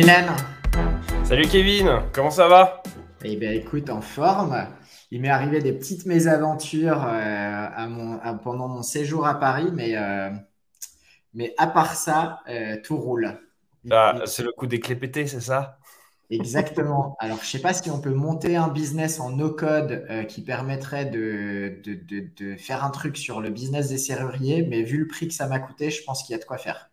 Mylène. Salut Kevin, comment ça va? Eh bien écoute, en forme. Il m'est arrivé des petites mésaventures euh, à mon, pendant mon séjour à Paris, mais, euh, mais à part ça, euh, tout roule. Ah, c'est le coup des clés pétées, c'est ça? Exactement. Alors, je ne sais pas si on peut monter un business en no-code qui permettrait de, de, de, de, faire un truc sur le business des serruriers, mais vu le prix que ça m'a coûté, je pense qu'il y a de quoi faire.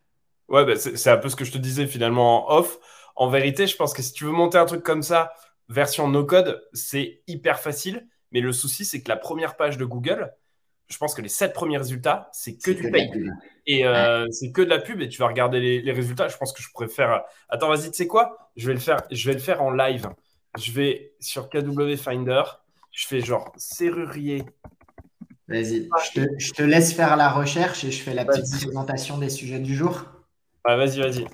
Ouais, bah, c'est un peu ce que je te disais finalement en off. En vérité, je pense que si tu veux monter un truc comme ça, version no-code, c'est hyper facile. Mais le souci, c'est que la première page de Google, je pense que les sept premiers résultats, c'est que du pay. Et euh, c'est que de la pub et tu vas regarder les, résultats. Je pense que je pourrais faire. Attends, vas-y, tu sais quoi? Je vais, le faire, je vais le faire en live. Je vais sur KW Finder. Je fais genre serrurier. Vas-y, je te, laisse faire la recherche et je fais la petite présentation des sujets du jour. vas-y, vas-y.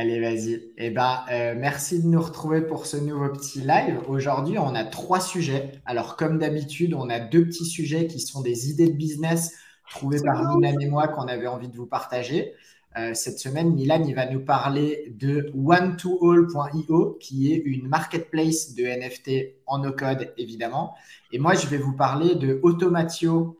Allez, vas-y. Eh ben, euh, merci de nous retrouver pour ce nouveau petit live. Aujourd'hui, on a trois sujets. Alors, comme d'habitude, on a deux petits sujets qui sont des idées de business trouvées par Milan et moi qu'on avait envie de vous partager. Euh, cette semaine, Milan, il va nous parler de one2all.io, qui est une marketplace de NFT en no-code, évidemment. Et moi, je vais vous parler de automatio.co,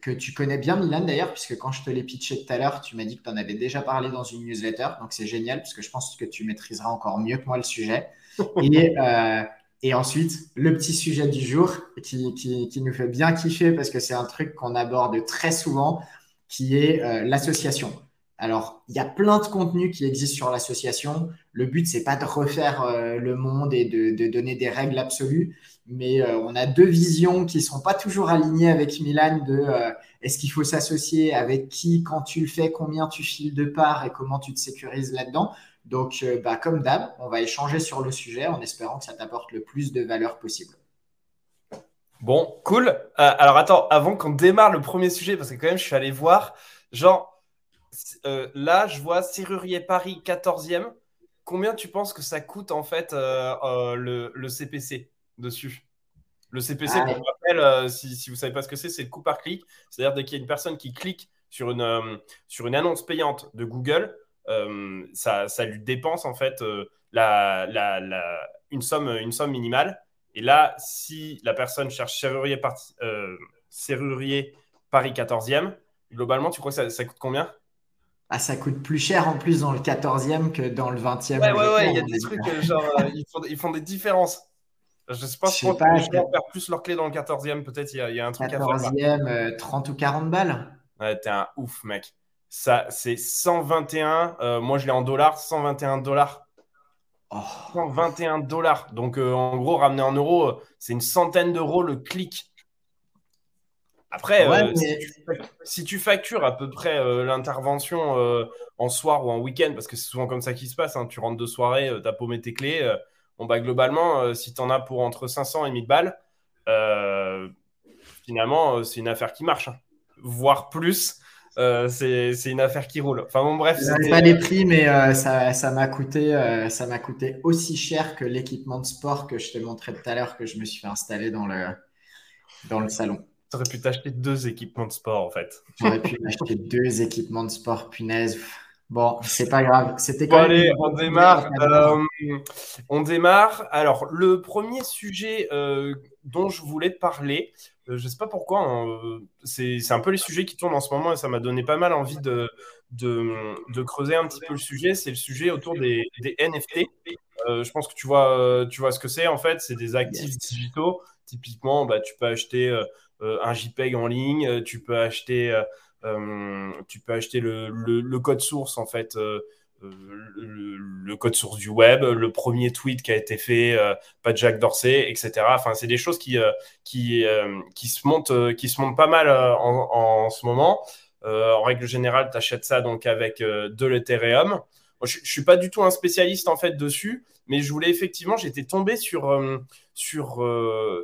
que tu connais bien, Milan, d'ailleurs, puisque quand je te l'ai pitché tout à l'heure, tu m'as dit que tu en avais déjà parlé dans une newsletter. Donc, c'est génial, puisque je pense que tu maîtriseras encore mieux que moi le sujet. Et, euh, et ensuite, le petit sujet du jour qui, qui, qui nous fait bien kiffer, parce que c'est un truc qu'on aborde très souvent, qui est euh, l'association. Alors, il y a plein de contenus qui existent sur l'association. Le but, c'est pas de refaire euh, le monde et de, de, donner des règles absolues, mais euh, on a deux visions qui sont pas toujours alignées avec Milan de euh, est-ce qu'il faut s'associer avec qui, quand tu le fais, combien tu files de parts et comment tu te sécurises là-dedans. Donc, bah, comme d'hab, on va échanger sur le sujet en espérant que ça t'apporte le plus de valeur possible. Bon, cool. alors attends, avant qu'on démarre le premier sujet, parce que quand même, je suis allé voir, genre, euh, là, je vois Serrurier Paris 14e. Combien tu penses que ça coûte en fait euh, euh, le, CPC dessus Le CPC, pour rappel, si, vous ne savez pas ce que c'est, c'est le coût par clic. C'est-à-dire dès qu'il y a une personne qui clique sur une, sur une annonce payante de Google, ça, ça, lui dépense en fait la, la, une, somme, une somme minimale. Et là, si la personne cherche serrurier, serrurier Paris 14e, globalement, tu crois que ça, ça coûte combien? Ah, ça coûte plus cher en plus dans le 14e que dans le 20e. Ouais, ouais, ouais, il y a des trucs, euh, genre, euh, ils, font, ils, font, des différences. Je sais pas, si je perdent plus leur clé dans le 14e, peut-être il y, a un truc 14e, à faire. 30 euh, ou 40 balles. Ouais, t'es un ouf, mec. Ça, c'est 121, moi je l'ai en dollars, 121 dollars. 121 dollars. Donc en gros, ramené en euros, c'est une centaine d'euros le clic. Après, euh, si, tu, factures à peu près euh, l'intervention euh, en soir ou en week-end, parce que c'est souvent comme ça qui se passe, hein, tu rentres de soirée, tu as paumé tes clés, bon, bah, globalement, si tu en as pour entre 500 et 1000 balles, finalement, c'est une affaire qui marche, hein. voire plus. c'est une affaire qui roule. Enfin bon, bref. Je pas les prix, mais ça m'a coûté, ça m'a coûté aussi cher que l'équipement de sport que je t'ai montré tout à l'heure que je me suis fait installer dans le, dans le salon. Tu aurais pu t'acheter deux équipements de sport, en fait. J'aurais pu m'acheter deux équipements de sport, punaise. Bon, c'est pas grave. C'était bon, allez, on démarre. Euh, on démarre. Alors, le premier sujet euh, dont je voulais te parler, euh, je ne sais pas pourquoi, hein, c'est un peu les sujets qui tournent en ce moment et ça m'a donné pas mal envie de, de, creuser un petit peu le sujet. C'est le sujet autour des, NFT. je pense que tu vois, tu vois ce que c'est en fait. C'est des actifs digitaux. Typiquement, bah, tu peux acheter euh, un JPEG en ligne, euh, tu peux acheter, euh, tu peux acheter le, code source en fait. Le, code source du web, le premier tweet qui a été fait pas Jacques Dorsey, etc. Enfin, c'est des choses qui, qui, qui, se montent, qui se montent pas mal en, ce moment. en règle générale, tu achètes ça donc avec de l'Ethereum. Je ne suis pas du tout un spécialiste en fait dessus, mais je voulais effectivement, j'étais tombé sur, sur,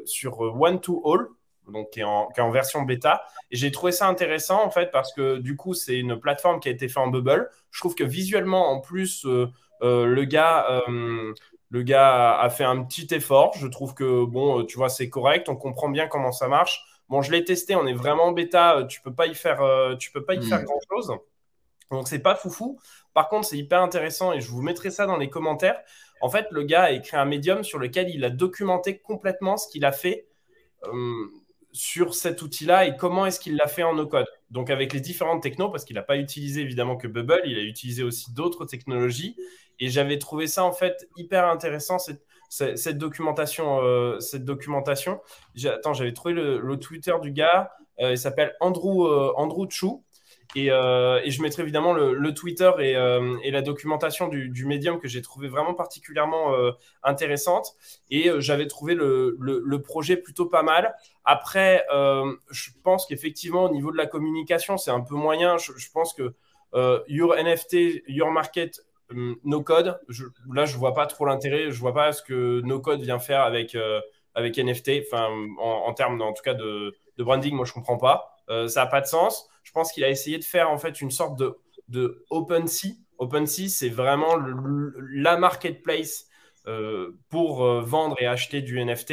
sur One to All donc qui est, en, version bêta. Et j'ai trouvé ça intéressant en fait parce que du coup c'est une plateforme qui a été faite en bubble. Je trouve que visuellement en plus euh, euh, le gars euh, le gars a fait un petit effort. Je trouve que bon tu vois c'est correct, on comprend bien comment ça marche. Bon je l'ai testé, on est vraiment en bêta, tu peux pas y faire tu peux pas y faire hmm. grand chose. Donc c'est pas foufou. Par contre, c'est hyper intéressant et je vous mettrai ça dans les commentaires. En fait, le gars a écrit un médium sur lequel il a documenté complètement ce qu'il a fait euh, sur cet outil-là et comment est-ce qu'il l'a fait en no-code. Donc, avec les différentes technos, parce qu'il n'a pas utilisé évidemment que Bubble, il a utilisé aussi d'autres technologies. Et j'avais trouvé ça en fait hyper intéressant, cette, cette documentation. Euh, cette documentation. Attends, j'avais trouvé le, Twitter du gars. Euh, il s'appelle Andrew, Andrew Euh, et, je mettrai évidemment le, Twitter euh, et, la documentation du, médium que j'ai trouvé vraiment particulièrement euh, intéressante. Et j'avais trouvé le, projet plutôt pas mal. Après, je pense qu'effectivement, au niveau de la communication, c'est un peu moyen. Je, pense que Your NFT, Your Market, No Code, là, je vois pas trop l'intérêt. Je vois pas ce que No Code vient faire avec, avec NFT. Enfin, en, termes, en tout cas, de, branding, moi, je comprends pas. ça n'a pas de sens je pense qu'il a essayé de faire en fait une sorte de, de OpenSea. OpenSea, c'est vraiment la marketplace euh, pour euh, vendre et acheter du NFT.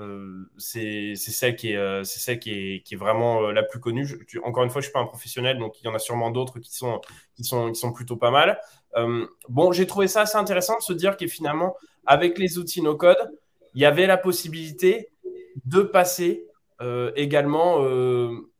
Euh, c'est celle, qui est, celle qui, est, qui est vraiment la plus connue. encore une fois, je ne suis pas un professionnel, donc il y en a sûrement d'autres qui sont, qui, sont, qui sont plutôt pas mal. bon, j'ai trouvé ça assez intéressant de se dire que finalement, avec les outils no-code, il y avait la possibilité de passer également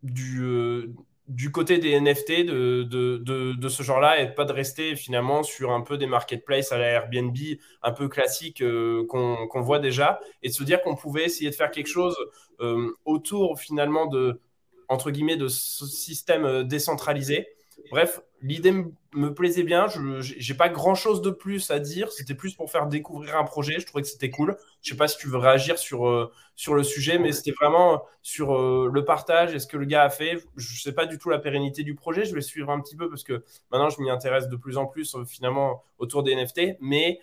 du, du côté des NFT de, de, ce genre-là et pas de rester finalement sur un peu des marketplaces à la Airbnb un peu classiques euh, qu'on voit déjà et de se dire qu'on pouvait essayer de faire quelque chose euh, autour finalement de entre guillemets de ce système euh, décentralisé Bref, l'idée me plaisait bien. Je n'ai pas grand chose de plus à dire. C'était plus pour faire découvrir un projet. Je trouvais que c'était cool. Je ne sais pas si tu veux réagir sur, euh, sur le sujet, mais c'était vraiment sur euh, le partage et ce que le gars a fait. Je ne sais pas du tout la pérennité du projet. Je vais suivre un petit peu parce que maintenant, je m'y intéresse de plus en plus euh, finalement autour des NFT. Mais,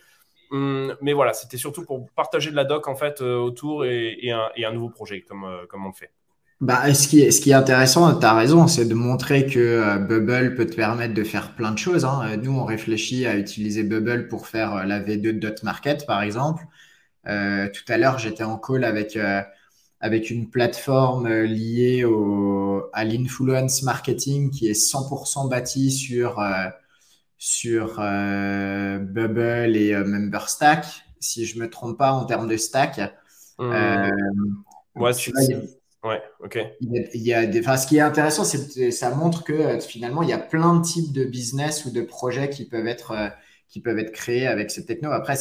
hum, mais voilà, c'était surtout pour partager de la doc en fait autour et, et, un, et, un, nouveau projet comme, comme on le fait. Bah, ce qui est, ce qui est intéressant, tu as raison, c'est de montrer que euh, Bubble peut te permettre de faire plein de choses. Hein. Nous, on réfléchit à utiliser Bubble pour faire euh, la V2 de Dot Market, par exemple. Euh, tout à l'heure, j'étais en call avec, avec une plateforme liée au, à l'influence marketing qui est 100% bâtie sur, sur Bubble et MemberStack, si je me trompe pas en termes de stack. Mmh. ouais, Ouais, ok. Il y a, des, enfin, ce qui est intéressant, c'est que ça montre que euh, finalement, il y a plein de types de business ou de projets qui peuvent être, euh, qui peuvent être créés avec cette techno. Après,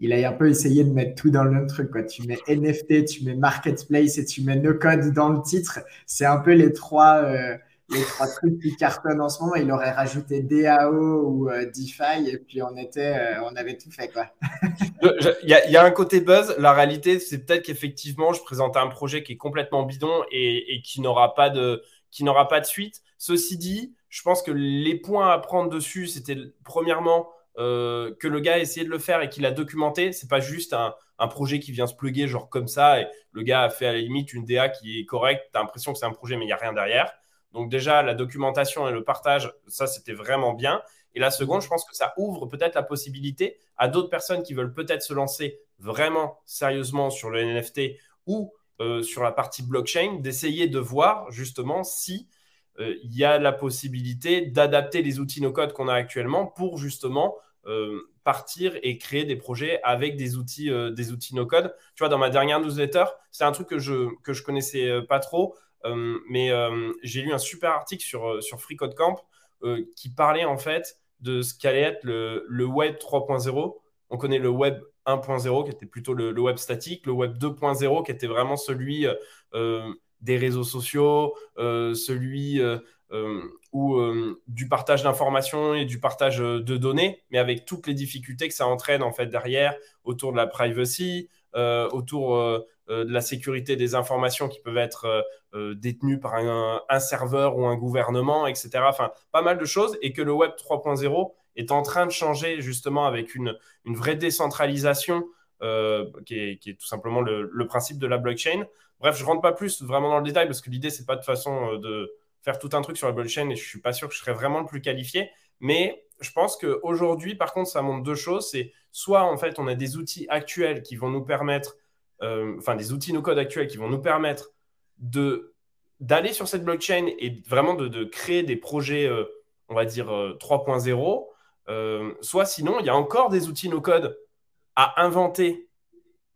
il a un peu essayé de mettre tout dans le même truc. Tu mets NFT, tu mets marketplace et tu mets no code dans le titre. C'est un peu les trois, euh, les trois trucs qui cartonnent en ce moment. Il aurait rajouté DAO ou euh, DeFi et puis on était, euh, on avait tout fait quoi. Il y, a un côté buzz. La réalité, c'est peut-être qu'effectivement, je présente un projet qui est complètement bidon et, qui n'aura pas de, qui n'aura pas de suite. Ceci dit, je pense que les points à prendre dessus, c'était premièrement euh, que le gars a essayé de le faire et qu'il a documenté. C'est pas juste un, projet qui vient se pluguer genre comme ça et le gars a fait à la limite une DA qui est correcte. Tu as l'impression que c'est un projet mais il n'y a rien derrière. Donc déjà, la documentation et le partage, ça, c'était vraiment bien. Et la seconde, je pense que ça ouvre peut-être la possibilité à d'autres personnes qui veulent peut-être se lancer vraiment sérieusement sur le NFT ou euh, sur la partie blockchain, d'essayer de voir justement si euh, il y a la possibilité d'adapter les outils no-code qu'on a actuellement pour justement euh, partir et créer des projets avec des outils, outils no-code. Tu vois, dans ma dernière newsletter, c'est un truc que je que je connaissais pas trop. Euh, mais euh, j'ai lu un super article sur, euh, sur Free qui parlait en fait de ce qu'allait être le, le Web 3.0. On connaît le Web 1.0 qui était plutôt le, web statique, le web 2.0 qui était vraiment celui des réseaux sociaux, celui où, du partage d'informations et du partage de données, mais avec toutes les difficultés que ça entraîne en fait derrière autour de la privacy, autour de la sécurité des informations qui peuvent être euh, euh, détenues par un, serveur ou un gouvernement, etc. Enfin, pas mal de choses, et que le Web 3.0 est en train de changer justement avec une, vraie décentralisation qui est, tout simplement le, principe de la blockchain. Bref, je rentre pas plus vraiment dans le détail parce que l'idée, c'est pas de façon de faire tout un truc sur la blockchain et je suis pas sûr que je serais vraiment le plus qualifié. Mais je pense qu'aujourd'hui, par contre, ça montre deux choses. C'est soit en fait, on a des outils actuels qui vont nous permettre euh, enfin des outils no-code actuels qui vont nous permettre de d'aller sur cette blockchain et vraiment de, créer des projets, euh, on va dire 3.0, soit sinon, il y a encore des outils no-code à inventer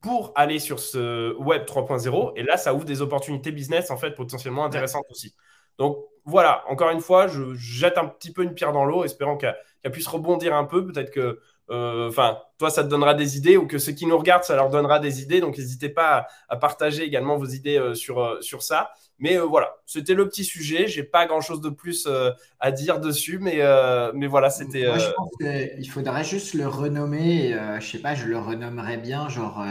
pour aller sur ce web 3.0. Et là, ça ouvre des opportunités business en fait potentiellement intéressantes aussi. Donc voilà, encore une fois, je jette un petit peu une pierre dans l'eau, espérant qu'elle puisse rebondir un peu. Peut-être que, euh, enfin, toi, ça te donnera des idées ou que ceux qui nous regardent, ça leur donnera des idées. Donc n'hésitez pas à, partager également vos idées euh, sur, euh, sur ça. Mais voilà, c'était le petit sujet. J'ai pas grand chose de plus à dire dessus, mais, mais voilà, c'était. Moi, je pense qu'il faudrait juste le renommer. je sais pas, je le renommerais bien, genre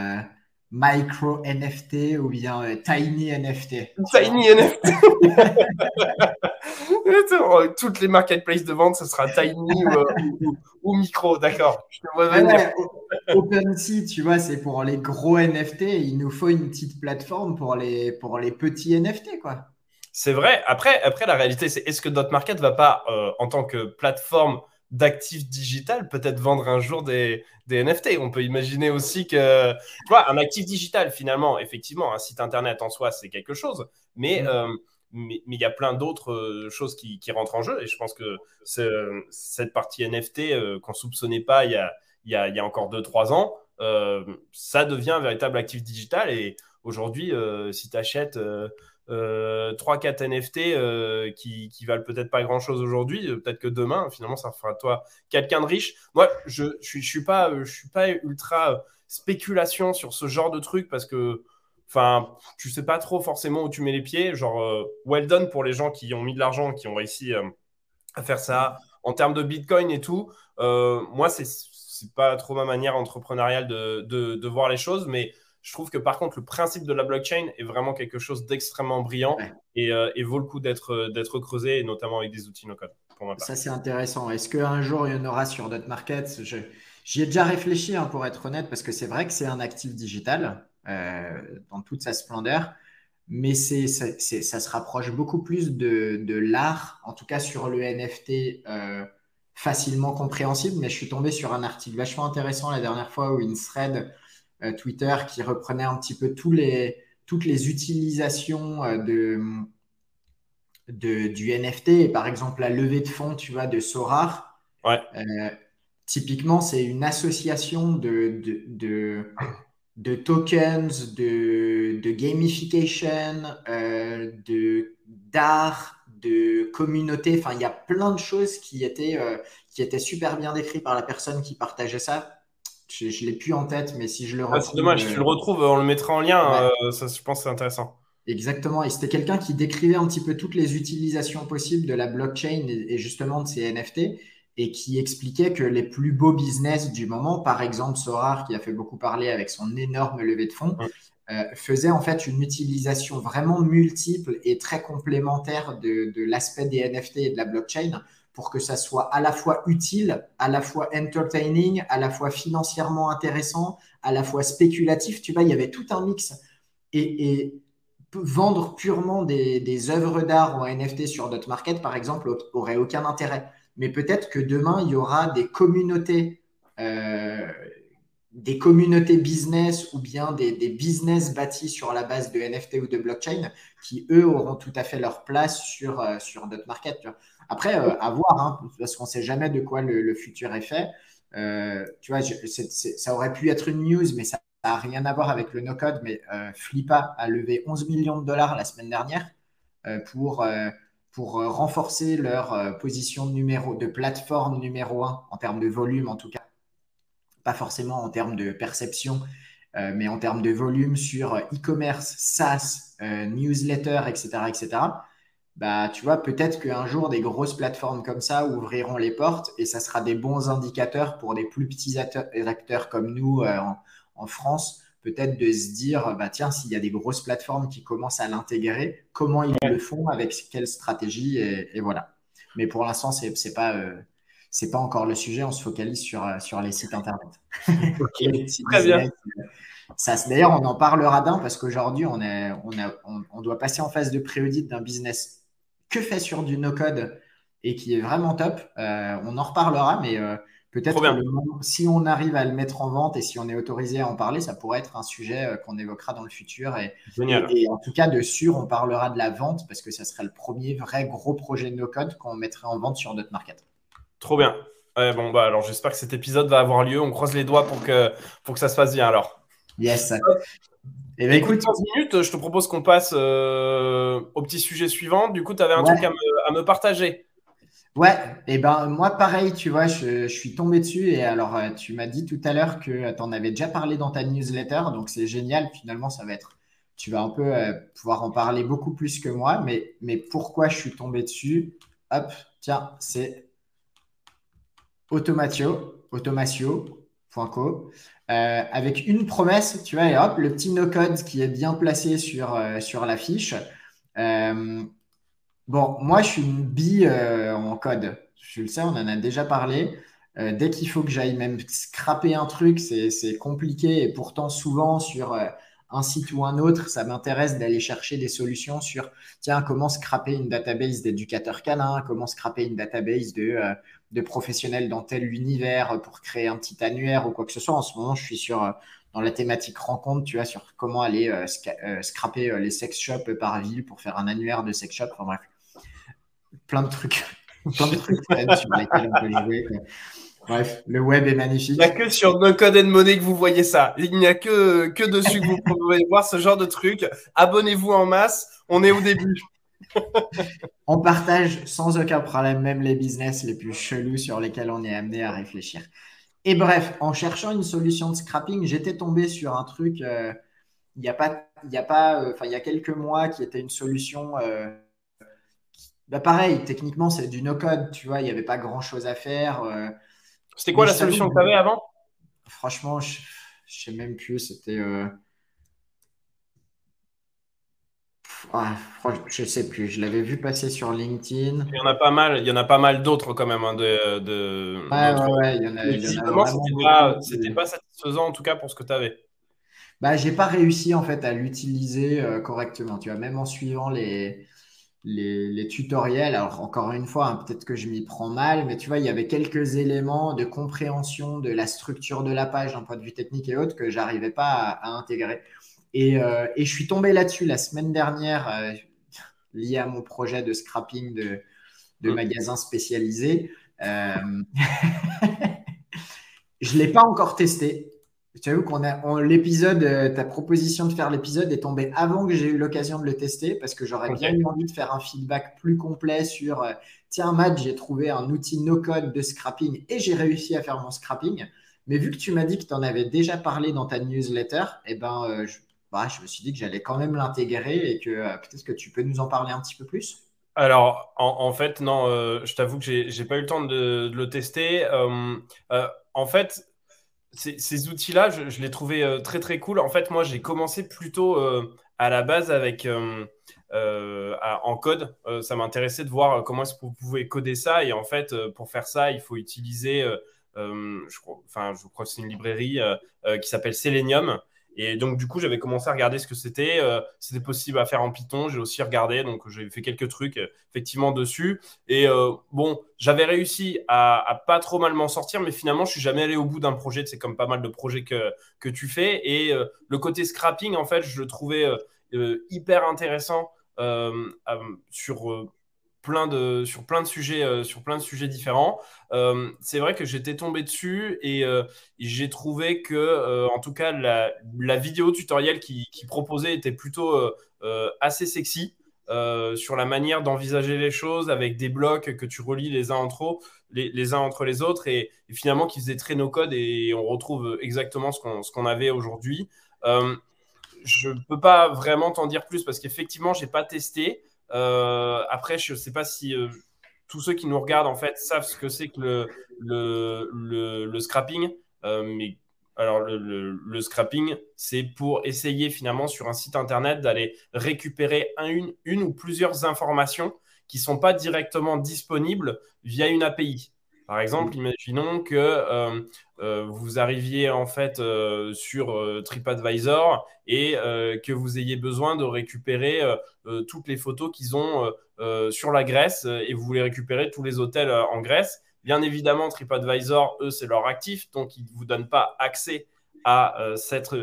micro NFT ou bien euh, tiny NFT. Tiny NFT. Toutes les marketplaces de vente, ce sera tiny ou, euh, micro, d'accord. OpenSea, tu vois, c'est pour les gros NFT. Il nous faut une petite plateforme pour les, pour les petits NFT, quoi. C'est vrai. Après, après, la réalité, c'est est-ce que Dotmarket va pas, euh, en tant que plateforme d'actifs digital, peut-être vendre un jour des, NFT. On peut imaginer aussi que, tu vois, un actif digital, finalement, effectivement, un site internet en soi, c'est quelque chose, mais mm. euh, mais il y a plein d'autres euh, choses qui, rentrent en jeu. Et je pense que cette partie NFT euh, qu'on soupçonnait pas il y a, il y a, il y a encore 2-3 ans, ça devient un véritable actif digital. Et aujourd'hui, si tu achètes 3-4 NFT qui, qui valent peut-être pas grand-chose aujourd'hui, euh, peut-être que demain, finalement, ça fera toi quelqu'un de riche. Moi, je ne je, suis, pas, je suis pas ultra euh, spéculation sur ce genre de truc parce que enfin, tu sais pas trop forcément où tu mets les pieds. Genre, euh, well done pour les gens qui ont mis de l'argent, qui ont réussi à faire ça. En termes de Bitcoin et tout, moi, c'est c'est pas trop ma manière entrepreneuriale de, de, de, voir les choses, mais je trouve que par contre, le principe de la blockchain est vraiment quelque chose d'extrêmement brillant euh, et, vaut le coup d'être euh, creusé, et notamment avec des outils no-code. Ça, c'est intéressant. Est-ce qu'un jour, il y en aura sur d'autres markets? J'y ai déjà réfléchi, hein, pour être honnête, parce que c'est vrai que c'est un actif digital euh, dans toute sa splendeur, mais c'est, ça se rapproche beaucoup plus de, de l'art, en tout cas sur le NFT. facilement compréhensible, mais je suis tombé sur un article vachement intéressant la dernière fois où une thread Twitter qui reprenait un petit peu tous les, toutes les utilisations euh, de, de, du NFT. Et par exemple, la levée de fonds, tu vois, de Sorar. Ouais. Euh, typiquement, c'est une association de, de, de, tokens, de, de gamification, de d'art, de communauté. Enfin, il y a plein de choses qui étaient, qui étaient super bien décrites par la personne qui partageait ça. Je, ne l'ai plus en tête, mais si je le retrouve. Ah, c'est dommage, si tu le euh, retrouves, on le mettra en lien. Euh, ça, je pense que c'est intéressant. Exactement. Et c'était quelqu'un qui décrivait un petit peu toutes les utilisations possibles de la blockchain et, justement de ces NFT et qui expliquait que les plus beaux business du moment, par exemple Sorar, qui a fait beaucoup parler avec son énorme levée de fonds, euh, faisait en fait une utilisation vraiment multiple et très complémentaire de, de l'aspect des NFT et de la blockchain pour que ça soit à la fois utile, à la fois entertaining, à la fois financièrement intéressant, à la fois spéculatif. Tu vois, il y avait tout un mix. Et, vendre purement des, œuvres d'art un NFT sur notre market, par exemple, aurait aucun intérêt. Mais peut-être que demain, il y aura des communautés, euh, des communautés business ou bien des, business bâtis sur la base de NFT ou de blockchain qui, eux, auront tout à fait leur place sur, euh, sur notre market. Tu vois. Après, euh, à voir, hein, parce qu'on ne sait jamais de quoi le, futur est fait. Euh, tu vois, ça aurait pu être une news, mais ça n'a rien à voir avec le no-code. Mais euh, Flippa a levé 11 millions de dollars la semaine dernière pour, pour renforcer leur position de, numéro, de plateforme numéro 1 en termes de volume, en tout cas. Pas forcément en termes de perception, mais en termes de volume sur e-commerce, SaaS, newsletter, etc., etc bah, tu vois, peut-être qu'un jour, des grosses plateformes comme ça ouvriront les portes et ça sera des bons indicateurs pour des plus petits acteurs, comme nous euh, en, France, peut-être de se dire, bah, tiens, s'il y a des grosses plateformes qui commencent à l'intégrer, comment ils le font, avec quelle stratégie, et, voilà. Mais pour l'instant, ce n'est pas, euh, pas encore le sujet, on se focalise sur, euh, sur les sites Internet. Très bien. Ça, d'ailleurs, on en parlera d'un parce qu'aujourd'hui, on, on, on, on, doit passer en phase de pré-audit d'un business que fait sur du no-code et qui est vraiment top. Euh, on en reparlera, mais euh, peut-être si on arrive à le mettre en vente et si on est autorisé à en parler, ça pourrait être un sujet euh, qu'on évoquera dans le futur. Et, et, en tout cas, de sûr, on parlera de la vente parce que ça serait le premier vrai gros projet de no-code qu'on mettrait en vente sur notre market. Trop bien. Ouais, bon, bah alors j'espère que cet épisode va avoir lieu. On croise les doigts pour que, pour que ça se passe bien alors. Yes. Eh ben, écoute, 15 minutes, je te propose qu'on passe euh, au petit sujet suivant. Du coup, tu avais un truc à me, à me, partager. Ouais, et eh ben moi pareil, tu vois, je, je suis tombé dessus et alors euh, tu m'as dit tout à l'heure que tu en avais déjà parlé dans ta newsletter, donc c'est génial. Finalement, ça va être, tu vas un peu euh, pouvoir en parler beaucoup plus que moi, mais, mais pourquoi je suis tombé dessus? Hop, tiens, c'est Automatio, automatio.co. Euh, avec une promesse, tu vois, et hop, le petit no-code qui est bien placé sur, euh, sur la fiche. Euh, bon, moi, je suis une bille en code. Je le sais, on en a déjà parlé. dès qu'il faut que j'aille même scraper un truc, c'est compliqué. Et pourtant, souvent, sur un site ou un autre, ça m'intéresse d'aller chercher des solutions sur, tiens, comment scraper une database d'éducateurs canins, comment scraper une database de, de professionnels dans tel univers pour créer un petit annuaire ou quoi que ce soit. En ce moment, je suis sur, euh, dans la thématique rencontre, tu vois, sur comment aller euh, euh, scraper les sex shops par ville pour faire un annuaire de sex shop. Enfin bref, plein de trucs, plein de trucs sur lesquels on peut jouer. Bref, le web est magnifique. Il n'y a que sur No Code and Money que vous voyez ça. Il n'y a que, que dessus que vous pouvez voir ce genre de trucs. Abonnez-vous en masse. On est au début. on partage sans aucun problème même les business les plus chelous sur lesquels on est amené à réfléchir. Et bref, en cherchant une solution de scrapping, j'étais tombé sur un truc, euh, il n'y a pas, il y a pas, euh, enfin il y a quelques mois qui était une solution. Euh, bah pareil, techniquement c'est du no-code, tu vois, il n'y avait pas grand-chose à faire. C'était quoi la solution que tu avais avant? Franchement, je ne sais même plus, c'était Ah, je sais plus, je l'avais vu passer sur LinkedIn. Il y en a pas mal, il y en a pas mal d'autres quand même. Hein, de, de, ouais, ouais, il y en a. c'était pas, satisfaisant en tout cas pour ce que tu avais. Bah, j'ai pas réussi en fait à l'utiliser euh, correctement. Tu vois, même en suivant les, les, les tutoriels. Alors encore une fois, hein, peut-être que je m'y prends mal, mais tu vois, il y avait quelques éléments de compréhension de la structure de la page d'un point de vue technique et autres que j'arrivais pas à intégrer. Euh, et, je suis tombé là-dessus la semaine dernière, euh, lié à mon projet de scrapping de, de mm. magasins spécialisés. Euh, je ne l'ai pas encore testé. Tu vu qu'on a l'épisode, ta proposition de faire l'épisode est tombée avant que j'ai eu l'occasion de le tester parce que j'aurais bien eu envie de faire un feedback plus complet sur tiens, Matt, j'ai trouvé un outil no-code de scrapping et j'ai réussi à faire mon scrapping. Mais vu que tu m'as dit que tu en avais déjà parlé dans ta newsletter, eh ben, je, bah, je me suis dit que j'allais quand même l'intégrer et que euh, peut-être que tu peux nous en parler un petit peu plus? Alors, en, fait, non, euh, je t'avoue que j'ai pas eu le temps de, le tester. Euh, en fait, ces, outils-là, je, les trouvais très très cool. En fait, moi, j'ai commencé plutôt à la base avec en code. ça m'intéressait de voir comment est-ce vous pouvez coder ça. Et en fait, pour faire ça, il faut utiliser, je crois, enfin, je crois que c'est une librairie qui s'appelle Selenium. Et donc, du coup, j'avais commencé à regarder ce que c'était. Euh, c'était possible à faire en Python. J'ai aussi regardé. Donc, j'ai fait quelques trucs euh, effectivement dessus. Et euh, bon, j'avais réussi à, pas trop mal m'en sortir, mais finalement, je suis jamais allé au bout d'un projet. C'est comme pas mal de projets que, que tu fais. Et le côté scrapping, en fait, je le trouvais hyper intéressant sur sur plein de sujets, euh, sur plein de sujets différents. Euh, c'est vrai que j'étais tombé dessus et, euh, j'ai trouvé que, en tout cas, la, vidéo tutoriel qui, qui, proposait était plutôt assez sexy. sur la manière d'envisager les choses avec des blocs que tu relis les uns entre, les, uns entre les autres et, finalement qui faisait très no code et on retrouve exactement ce qu'on qu'on avait aujourd'hui. je ne peux pas vraiment t'en dire plus parce qu'effectivement, je n'ai pas testé. Euh, après, je ne sais pas si euh, tous ceux qui nous regardent en fait savent ce que c'est que le, le, le, scrapping. Euh, mais alors, le, scrapping, c'est pour essayer finalement sur un site internet d'aller récupérer un, une, une ou plusieurs informations qui ne sont pas directement disponibles via une API. Par exemple, imaginons que euh, euh, vous arriviez en fait euh, sur TripAdvisor et que vous ayez besoin de récupérer toutes les photos qu'ils ont sur la Grèce et vous voulez récupérer tous les hôtels en Grèce. Bien évidemment, TripAdvisor, eux, c'est leur actif, donc ils ne vous donnent pas accès à, cette,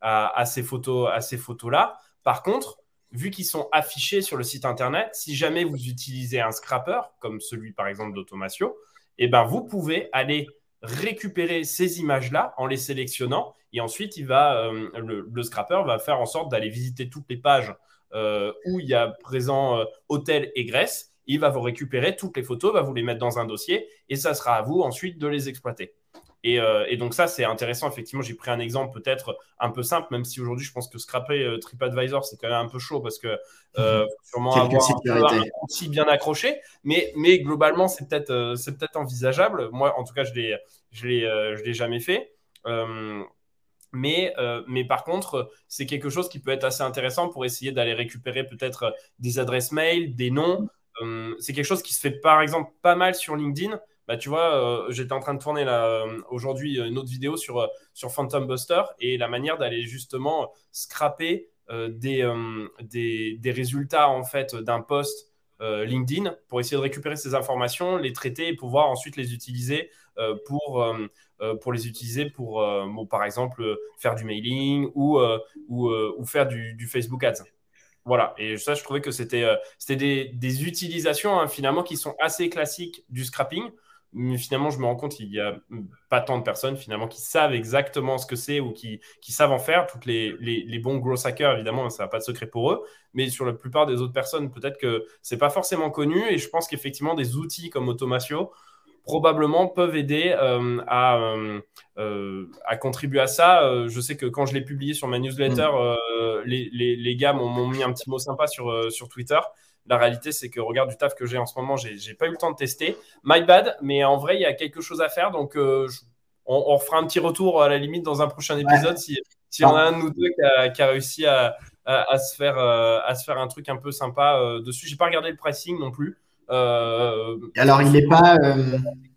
à, ces photos, à ces photos-là. Par contre, vu qu'ils sont affichés sur le site internet, si jamais vous utilisez un scrapper, comme celui par exemple d'Automatio, et ben vous pouvez aller récupérer ces images-là en les sélectionnant et ensuite il va, le, scrapper va faire en sorte d'aller visiter toutes les pages où il y a présent hôtel et Grèce. Il va vous récupérer toutes les photos, va vous les mettre dans un dossier et ça sera à vous ensuite de les exploiter. Euh, et, donc ça, c'est intéressant. Effectivement, j'ai pris un exemple peut-être un peu simple, même si aujourd'hui, je pense que scraper euh, TripAdvisor, c'est quand même un peu chaud parce que mhm. sûrement avoir un, outil bien accroché. Mais, mais globalement, c'est peut-être c'est peut-être envisageable. Moi, en tout cas, je l'ai je l'ai jamais fait. mais, mais par contre, c'est quelque chose qui peut être assez intéressant pour essayer d'aller récupérer peut-être des adresses mail, des noms. c'est quelque chose qui se fait par exemple pas mal sur LinkedIn. Bah, tu vois, euh, j'étais en train de tourner euh, aujourd'hui une autre vidéo sur, euh, sur Phantom Buster et la manière d'aller justement scraper des, des, résultats en fait d'un post LinkedIn pour essayer de récupérer ces informations, les traiter et pouvoir ensuite les utiliser pour, pour les utiliser pour, par exemple, faire du mailing ou, ou, faire du, Facebook Ads. Voilà, et ça, je trouvais que c'était des, des, utilisations hein, finalement qui sont assez classiques du scrapping mais finalement, je me rends compte qu'il n'y a pas tant de personnes finalement qui savent exactement ce que c'est ou qui, qui, savent en faire. Toutes les, les, bons gros hackers, évidemment, ça n'a pas de secret pour eux. Mais sur la plupart des autres personnes, peut-être que c'est pas forcément connu. Et je pense qu'effectivement, des outils comme Automatio probablement peuvent aider euh, à, euh, euh, à, contribuer à ça. je sais que quand je l'ai publié sur ma newsletter, mm. les, les, les, gars m'ont mis un petit mot sympa sur, sur Twitter. La réalité, c'est que regarde du taf que j'ai en ce moment, j'ai pas eu le temps de tester. My bad, mais en vrai, il y a quelque chose à faire. Donc, euh, on, on, fera un petit retour à la limite dans un prochain épisode si, si on a un de nous deux qui a, réussi à, à, se faire, euh, à se faire un truc un peu sympa euh, dessus. J'ai pas regardé le pricing non plus. Alors, il n'est pas.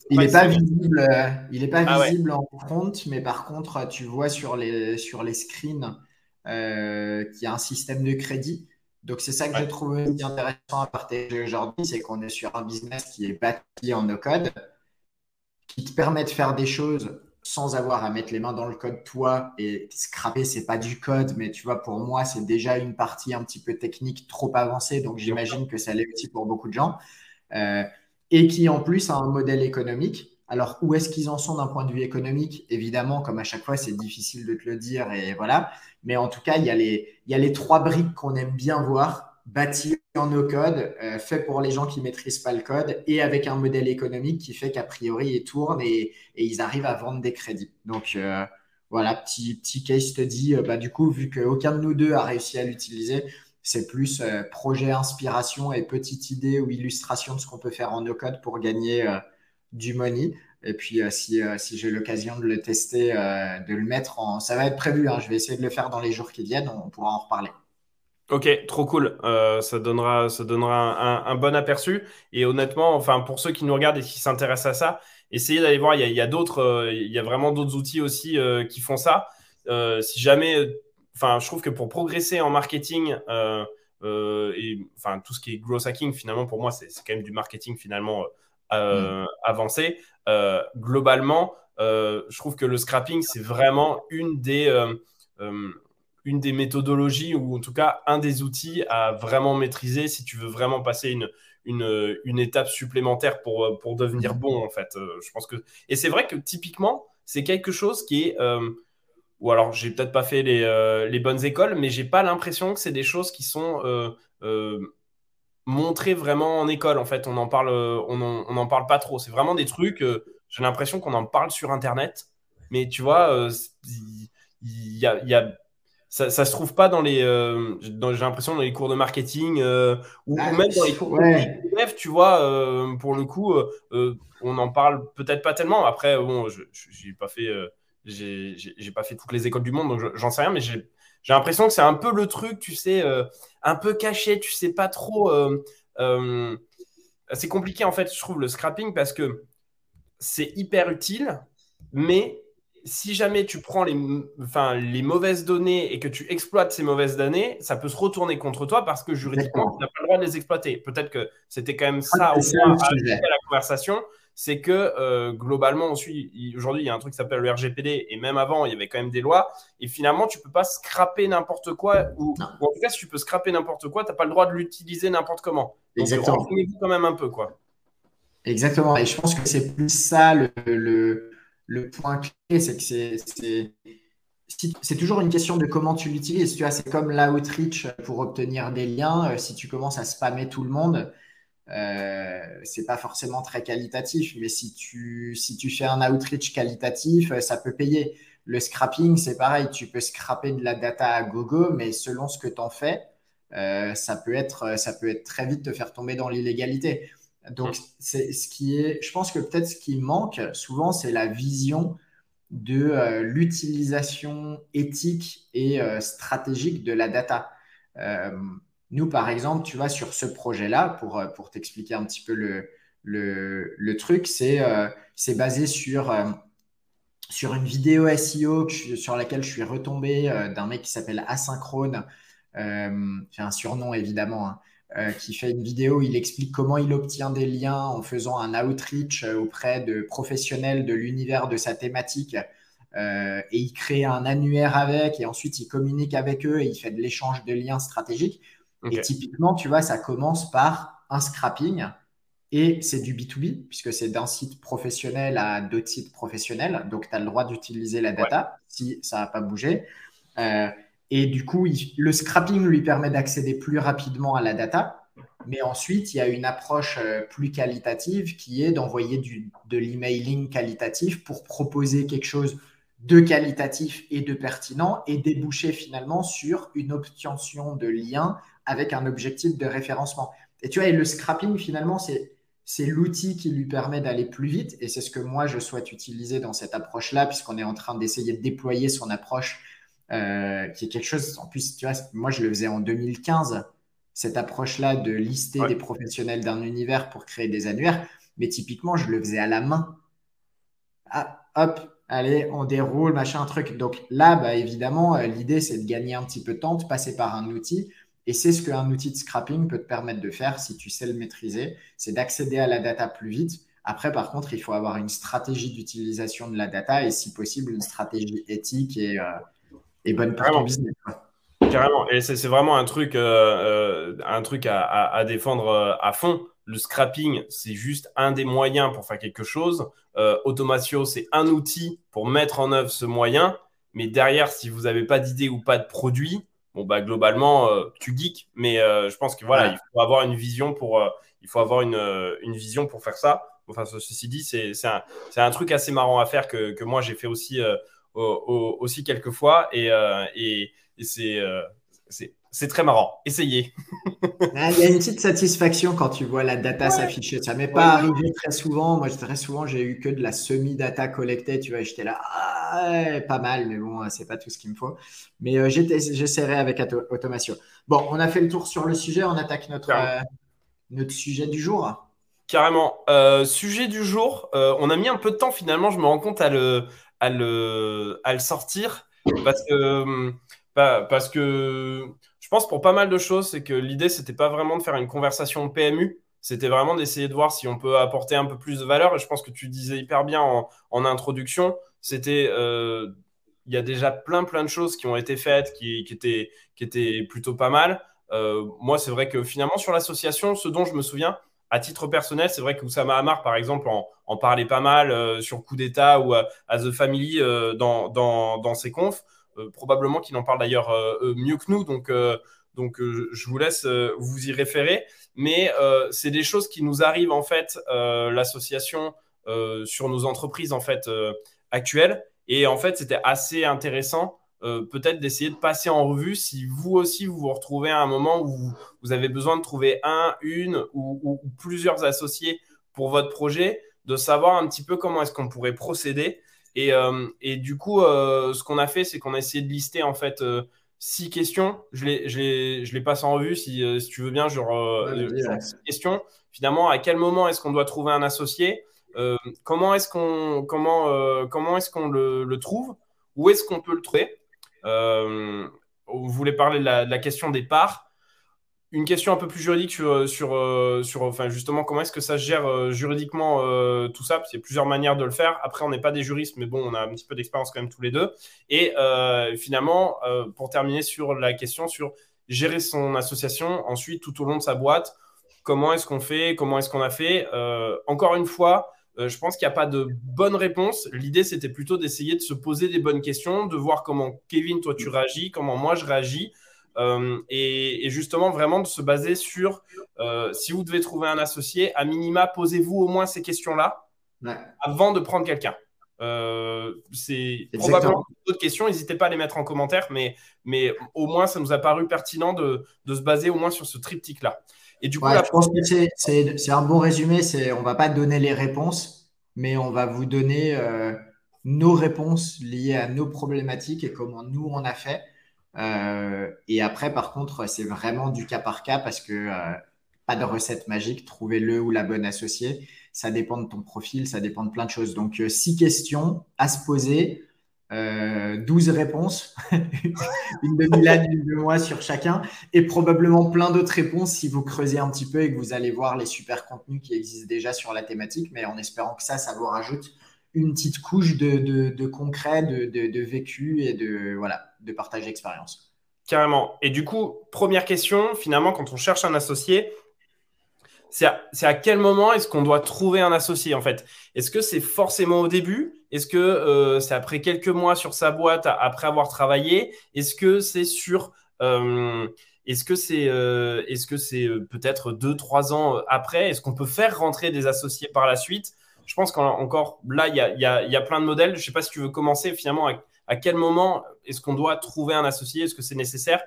Il n'est pas visible, il est pas ah visible en front, mais par contre, tu vois sur les, sur les screens qu'il y a un système de crédit. Donc, c'est ça que je trouve intéressant à partager aujourd'hui, c'est qu'on est sur un business qui est bâti en no-code, qui te permet de faire des choses sans avoir à mettre les mains dans le code toi et scraper, c'est pas du code, mais tu vois, pour moi, c'est déjà une partie un petit peu technique trop avancée, donc j'imagine que ça l'est aussi pour beaucoup de gens, euh, et qui en plus a un modèle économique. Alors, où est-ce qu'ils en sont d'un point de vue économique? Évidemment, comme à chaque fois, c'est difficile de te le dire, et voilà. Mais en tout cas, il y a les, trois briques qu'on aime bien voir, bâties en no code, euh, pour les gens qui maîtrisent pas le code et avec un modèle économique qui fait qu'a priori, ils tournent et, ils arrivent à vendre des crédits. Donc, euh, voilà, petit, petit case study. Euh, bah, du coup, vu qu'aucun de nous deux a réussi à l'utiliser, c'est plus projet inspiration et petite idée ou illustration de ce qu'on peut faire en no code pour gagner du money. Et puis, euh, si, euh, si j'ai l'occasion de le tester, euh, de le mettre en. Ça va être prévu, hein. je vais essayer de le faire dans les jours qui viennent, on pourra en reparler. Ok, trop cool. ça donnera, ça donnera un, bon aperçu. Et honnêtement, enfin, pour ceux qui nous regardent et qui s'intéressent à ça, essayez d'aller voir. Il y a, d'autres, il y a vraiment d'autres outils aussi qui font ça. si jamais, enfin, je trouve que pour progresser en marketing et enfin tout ce qui est growth hacking, finalement, pour moi, c'est quand même du marketing finalement euh, avancé. Euh, globalement, euh, je trouve que le scrapping, c'est vraiment une des, une des méthodologies ou en tout cas un des outils à vraiment maîtriser si tu veux vraiment passer une, une, une étape supplémentaire pour, pour devenir bon en fait. je pense que et c'est vrai que typiquement c'est quelque chose qui est ou alors j'ai peut-être pas fait les, les, bonnes écoles, mais j'ai pas l'impression que c'est des choses qui sont montrer vraiment en école. En fait, on en parle, on en, parle pas trop. C'est vraiment des trucs. Euh, j'ai l'impression qu'on en parle sur Internet, mais tu vois, euh, il y, a, ça, ça se trouve pas dans les. Euh, j'ai l'impression dans les cours de marketing ou, ah, même dans les cours de tu vois. pour le coup, on en parle peut-être pas tellement. Après, bon, je j'ai pas fait. j'ai pas fait toutes les écoles du monde, donc j'en sais rien, mais j'ai j'ai l'impression que c'est un peu le truc, tu sais, euh, un peu caché, tu sais pas trop. Euh, euh, c'est compliqué en fait, je trouve, le scrapping parce que c'est hyper utile, mais si jamais tu prends les, enfin, les mauvaises données et que tu exploites ces mauvaises données, ça peut se retourner contre toi parce que juridiquement, tu n'as pas le droit de les exploiter. Peut-être que c'était quand même ça au moins à la conversation c'est que euh, globalement, aujourd'hui, il y a un truc qui s'appelle le RGPD, et même avant, il y avait quand même des lois. Et finalement, tu peux pas scraper n'importe quoi, ou, en tout cas, si tu peux scraper n'importe quoi, tu n'as pas le droit de l'utiliser n'importe comment. Donc, Exactement. vous quand même un peu, quoi. Exactement. Et je pense que c'est plus ça le, le, point clé, c'est que c'est c'est toujours une question de comment tu l'utilises. Tu vois, c'est comme l'outreach pour obtenir des liens. Euh, si tu commences à spammer tout le monde, euh, c'est pas forcément très qualitatif. Mais si tu, si tu fais un outreach qualitatif, euh, ça peut payer. Le scrapping, c'est pareil. Tu peux scraper de la data à gogo, mais selon ce que tu en fais, euh, ça, peut être, ça peut être très vite te faire tomber dans l'illégalité. Donc, c'est ce qui est, je pense que peut-être ce qui manque souvent, c'est la vision de euh, l'utilisation éthique et euh, stratégique de la data. Euh, nous, par exemple, tu vois, sur ce projet-là, pour, pour t'expliquer un petit peu le, le, le truc, c'est c'est basé sur, sur une vidéo SEO sur laquelle je suis retombé d'un mec qui s'appelle Asynchrone. c'est un surnom, évidemment. Hein. Euh, qui fait une vidéo, il explique comment il obtient des liens en faisant un outreach euh, auprès de professionnels de l'univers de sa thématique. Euh, et il crée un annuaire avec, et ensuite il communique avec eux et il fait de l'échange de liens stratégiques. Et typiquement, tu vois, ça commence par un scrapping et c'est du B2B, puisque c'est d'un site professionnel à d'autres sites professionnels. Donc, tu as le droit d'utiliser la data si ça n'a pas bougé. Et du coup, le scrapping lui permet d'accéder plus rapidement à la data. Mais ensuite, il y a une approche euh, plus qualitative qui est d'envoyer de l'emailing qualitatif pour proposer quelque chose de qualitatif et de pertinent et déboucher finalement sur une obtention de lien avec un objectif de référencement. Et tu vois, et le scrapping, finalement, c'est l'outil qui lui permet d'aller plus vite. Et c'est ce que moi, je souhaite utiliser dans cette approche-là, puisqu'on est en train d'essayer de déployer son approche euh, qui est quelque chose, en plus, tu vois, moi je le faisais en 2015, cette approche-là de lister des professionnels d'un univers pour créer des annuaires, mais typiquement, je le faisais à la main. Ah, hop, allez, on déroule, machin, truc. Donc là, bah, évidemment, euh, l'idée, c'est de gagner un petit peu de temps, de passer par un outil. Et c'est ce qu'un outil de scrapping peut te permettre de faire si tu sais le maîtriser, c'est d'accéder à la data plus vite. Après, par contre, il faut avoir une stratégie d'utilisation de la data et si possible, une stratégie éthique et, euh, et bonne pour business. Carrément. Et c'est vraiment un truc, euh, euh, un truc à, défendre à fond. Le scrapping, c'est juste un des moyens pour faire quelque chose. Automatio, c'est un outil pour mettre en œuvre ce moyen. Mais derrière, si vous n'avez pas d'idée ou pas de produit, bon bah globalement, tu geeks. Mais je pense que voilà, il faut avoir une vision pour, il faut avoir une, une, vision pour faire ça. Enfin, ceci dit, c'est un, un, truc assez marrant à faire que, que moi j'ai fait aussi aussi quelques fois et, euh, et, euh, c'est c'est très marrant. Essayez. Ah, il y a une petite satisfaction quand tu vois la data s'afficher. Ça m'est pas arrivé très souvent. Moi, très souvent, j'ai eu que de la semi-data collectée. Tu vois, j'étais là, ah, pas mal, mais bon, c'est pas tout ce qu'il me faut. Mais euh, j'essaierai avec automation. Bon, on a fait le tour sur le sujet. On attaque notre, notre sujet du jour. Carrément. sujet du jour. on a mis un peu de temps finalement. Je me rends compte à le, à le, à le sortir parce que, parce que pense pour pas mal de choses, c'est que l'idée, c'était pas vraiment de faire une conversation PMU, c'était vraiment d'essayer de voir si on peut apporter un peu plus de valeur. Et je pense que tu disais hyper bien en, en introduction, c'était euh, il y a déjà plein plein de choses qui ont été faites, qui, qui étaient, qui étaient plutôt pas mal. Euh, moi, c'est vrai que finalement, sur l'association, ce dont je me souviens, à titre personnel, c'est vrai que Oussama Hamar, par exemple, en, parlait pas mal euh, sur Coup d'État ou à, The Family euh, dans, dans, ses confs. Euh, probablement qu'il en parle d'ailleurs mieux que nous, donc, donc je vous laisse vous y référer. Mais c'est des choses qui nous arrivent, en fait, l'association sur nos entreprises, en fait, actuelles. Et en fait, c'était assez intéressant euh, peut-être d'essayer de passer en revue si vous aussi vous vous retrouvez à un moment où vous, avez besoin de trouver un, une ou, plusieurs associés pour votre projet, de savoir un petit peu comment est-ce qu'on pourrait procéder. Et, euh, du coup, euh, ce qu'on a fait, c'est qu'on a essayé de lister en fait six questions. Je les, je les, passe en revue si, tu veux bien. Genre, six questions. Finalement, à quel moment est-ce qu'on doit trouver un associé? Comment est-ce qu'on comment, comment est qu'on le, le trouve? Où est-ce qu'on peut le trouver? Euh, vous voulez parler de la, question des parts. Une question un peu plus juridique sur, sur, euh, sur enfin, justement comment est-ce que ça se gère euh, juridiquement tout ça, parce qu'il y a plusieurs manières de le faire. Après, on n'est pas des juristes, mais bon, on a un petit peu d'expérience quand même tous les deux. Et finalement, pour terminer sur la question sur gérer son association, ensuite tout au long de sa boîte, comment est-ce qu'on fait, comment est-ce qu'on a fait? encore une fois, je pense qu'il n'y a pas de bonne réponse. L'idée, c'était plutôt d'essayer de se poser des bonnes questions, de voir comment Kevin, toi, tu réagis, comment moi, je réagis. Et, justement, vraiment de se baser sur si vous devez trouver un associé, à minima, posez-vous au moins ces questions-là avant de prendre quelqu'un. Euh, c'est probablement d'autres questions. N'hésitez pas à les mettre en commentaire, mais, mais au moins, ça nous a paru pertinent de, de se baser au moins sur ce triptyque-là. Et du coup, je pense que c'est un bon résumé. On ne va pas donner les réponses, mais on va vous donner euh, nos réponses liées à nos problématiques et comment nous on a fait. Euh, et après, par contre, c'est vraiment du cas par cas parce que pas de recette magique. Trouvez le ou la bonne associée ça dépend de ton profil, ça dépend de plein de choses. Donc, euh, six questions à se poser, euh, 12 réponses, une de Milan, une de moi sur chacun, et probablement plein d'autres réponses si vous creusez un petit peu et que vous allez voir les super contenus qui existent déjà sur la thématique, mais en espérant que ça, ça vous rajoute une petite couche de, concret, de, vécu et de, voilà, de partage d'expérience. Carrément. Et du coup, première question, finalement, quand on cherche un associé, c'est à, quel moment est-ce qu'on doit trouver un associé en fait? Est-ce que c'est forcément au début? Est-ce que euh, c'est après quelques mois sur sa boîte après avoir travaillé? Est-ce que c'est sur euh, est-ce que c'est euh, c'est peut-être deux trois ans après? Est-ce qu'on peut faire rentrer des associés par la suite? Je pense qu'encore là il y a, y a, plein de modèles. Je ne sais pas si tu veux commencer finalement à, quel moment est-ce qu'on doit trouver un associé? Est-ce que c'est nécessaire?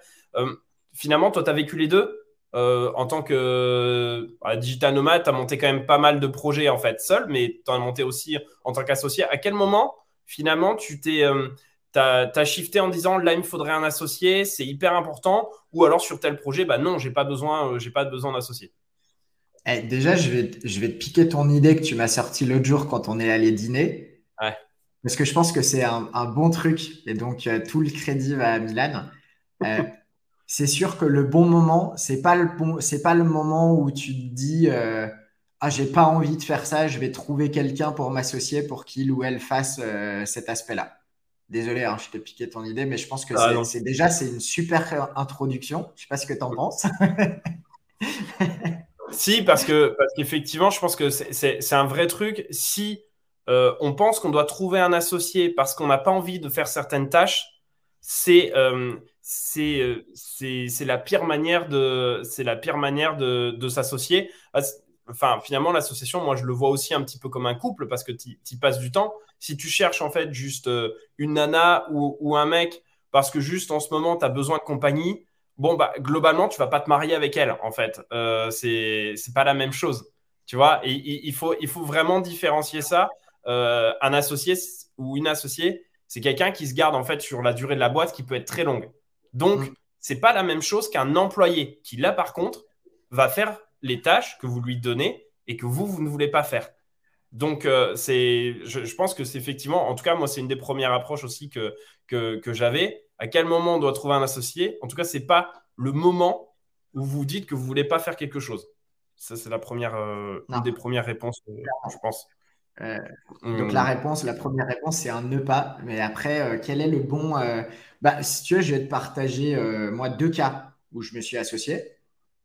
Finalement, toi, tu as vécu les deux euh, en tant que digital nomade, tu as monté quand même pas mal de projets en fait seul, mais tu as monté aussi en tant qu'associé. À quel moment, finalement, tu t'es, euh, as, shifté en disant là, il me faudrait un associé, c'est hyper important, ou alors sur tel projet, bah non, j'ai pas besoin, euh, j'ai pas besoin d'associé? Eh, déjà, je vais, je vais te piquer ton idée que tu m'as sorti l'autre jour quand on est allé dîner. Parce que je pense que c'est un, bon truc. Et donc, tout le crédit va à Milan c'est sûr que le bon moment, c'est pas le bon, c'est pas le moment où tu te dis euh, ah j'ai pas envie de faire ça, je vais trouver quelqu'un pour m'associer pour qu'il ou elle fasse euh, cet aspect-là. Désolé, hein, je t'ai piqué ton idée, mais je pense que ah, c'est déjà c'est une super introduction. Je sais pas ce que tu en penses. si, parce que parce qu'effectivement, je pense que c'est un vrai truc. Si euh, on pense qu'on doit trouver un associé parce qu'on n'a pas envie de faire certaines tâches, c'est euh, c'est c'est la pire manière de c'est la pire manière de, de s'associer. Ah, enfin, finalement, l'association, moi, je le vois aussi un petit peu comme un couple parce que tu y passes du temps. Si tu cherches en fait juste euh, une nana ou, ou un mec parce que juste en ce moment, tu as besoin de compagnie, bon, bah, globalement, tu vas pas te marier avec elle, en fait. Euh, c'est pas la même chose. Tu vois, et, il, faut, il faut vraiment différencier ça. Euh, un associé ou une associée, c'est quelqu'un qui se garde en fait sur la durée de la boîte qui peut être très longue. Donc, ce mm. c'est pas la même chose qu'un employé qui, là, par contre, va faire les tâches que vous lui donnez et que vous, vous ne voulez pas faire. Donc, euh, c'est, je, pense que c'est effectivement, en tout cas, moi, c'est une des premières approches aussi que, que, j'avais. À quel moment on doit trouver un associé En tout cas, ce n'est pas le moment où vous dites que vous ne voulez pas faire quelque chose. Ça, c'est la première, euh, une des premières réponses, euh, je pense. donc, la réponse, la première réponse, c'est un ne pas. Mais après, quel est le bon bah, si tu veux, je vais te partager, euh, moi, deux cas où je me suis associé.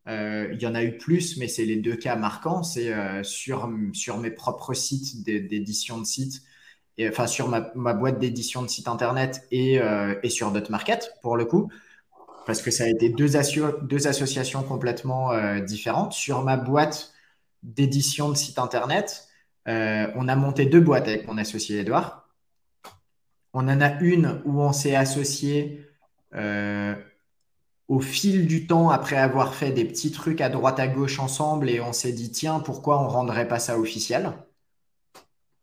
Euh, il y en a eu plus, mais c'est les deux cas marquants. C'est euh, sur, sur mes propres sites d'édition de sites, enfin sur ma, boîte d'édition de site internet et, et sur pour le coup, parce que ça a été deux, deux associations complètement différentes. Sur ma boîte d'édition de site internet, on a monté deux boîtes avec mon associé Edouard. On en a une où on s'est associé euh, au fil du temps après avoir fait des petits trucs à droite à gauche ensemble et on s'est dit tiens pourquoi on rendrait pas ça officiel?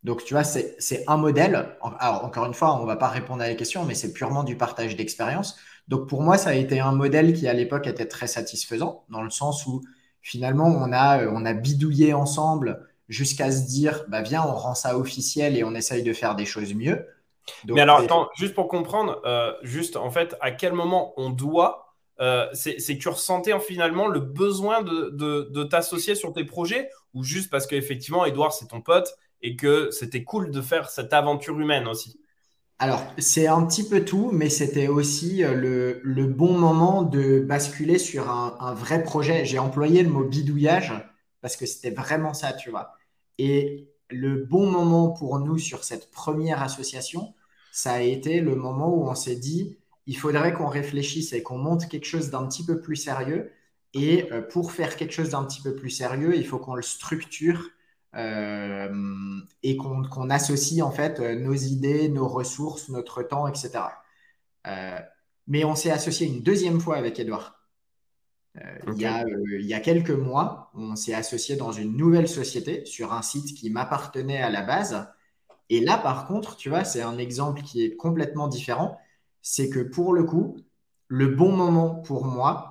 Donc tu vois c'est un modèle. Alors encore une fois on ne va pas répondre à la question mais c'est purement du partage d'expérience. Donc pour moi ça a été un modèle qui à l'époque était très satisfaisant dans le sens où finalement on a, on a bidouillé ensemble jusqu'à se dire bah viens on rend ça officiel et on essaye de faire des choses mieux. Mais alors, attends, juste pour comprendre, euh, juste en fait, à quel moment on doit, euh, c'est que tu ressentais finalement le besoin de, de, t'associer sur tes projets ou juste parce qu'effectivement, Edouard, c'est ton pote et que c'était cool de faire cette aventure humaine aussi Alors, c'est un petit peu tout, mais c'était aussi le, le, bon moment de basculer sur un, un vrai projet. J'ai employé le mot bidouillage parce que c'était vraiment ça, tu vois. Et le bon moment pour nous sur cette première association, ça a été le moment où on s'est dit, il faudrait qu'on réfléchisse et qu'on monte quelque chose d'un petit peu plus sérieux. Et euh, pour faire quelque chose d'un petit peu plus sérieux, il faut qu'on le structure euh, et qu'on associe en fait euh, nos idées, nos ressources, notre temps, etc. mais on s'est associé une deuxième fois avec Edouard. il, y a, il, y a, quelques mois, on s'est associé dans une nouvelle société sur un site qui m'appartenait à la base. Et là, par contre, tu vois, c'est un exemple qui est complètement différent. C'est que pour le coup, le bon moment pour moi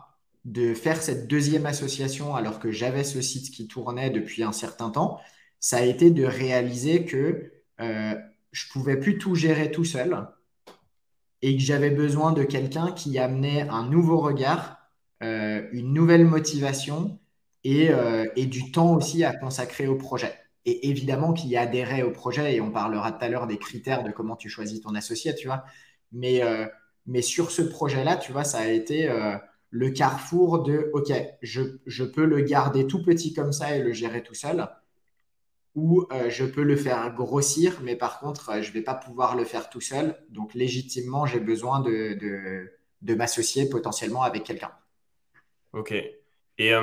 de faire cette deuxième association alors que j'avais ce site qui tournait depuis un certain temps, ça a été de réaliser que euh, je pouvais plus tout gérer tout seul et que j'avais besoin de quelqu'un qui amenait un nouveau regard, euh, une nouvelle motivation et, euh, et, du temps aussi à consacrer au projet et évidemment qu'il adhérait au projet, et on parlera tout à l'heure des critères de comment tu choisis ton associé, tu vois. Mais, euh, mais sur ce projet-là, tu vois, ça a été le carrefour de, OK, je, je, peux le garder tout petit comme ça et le gérer tout seul, ou euh, je peux le faire grossir, mais par contre, je ne vais pas pouvoir le faire tout seul. Donc, légitimement, j'ai besoin de, de, de m'associer potentiellement avec quelqu'un. OK. Et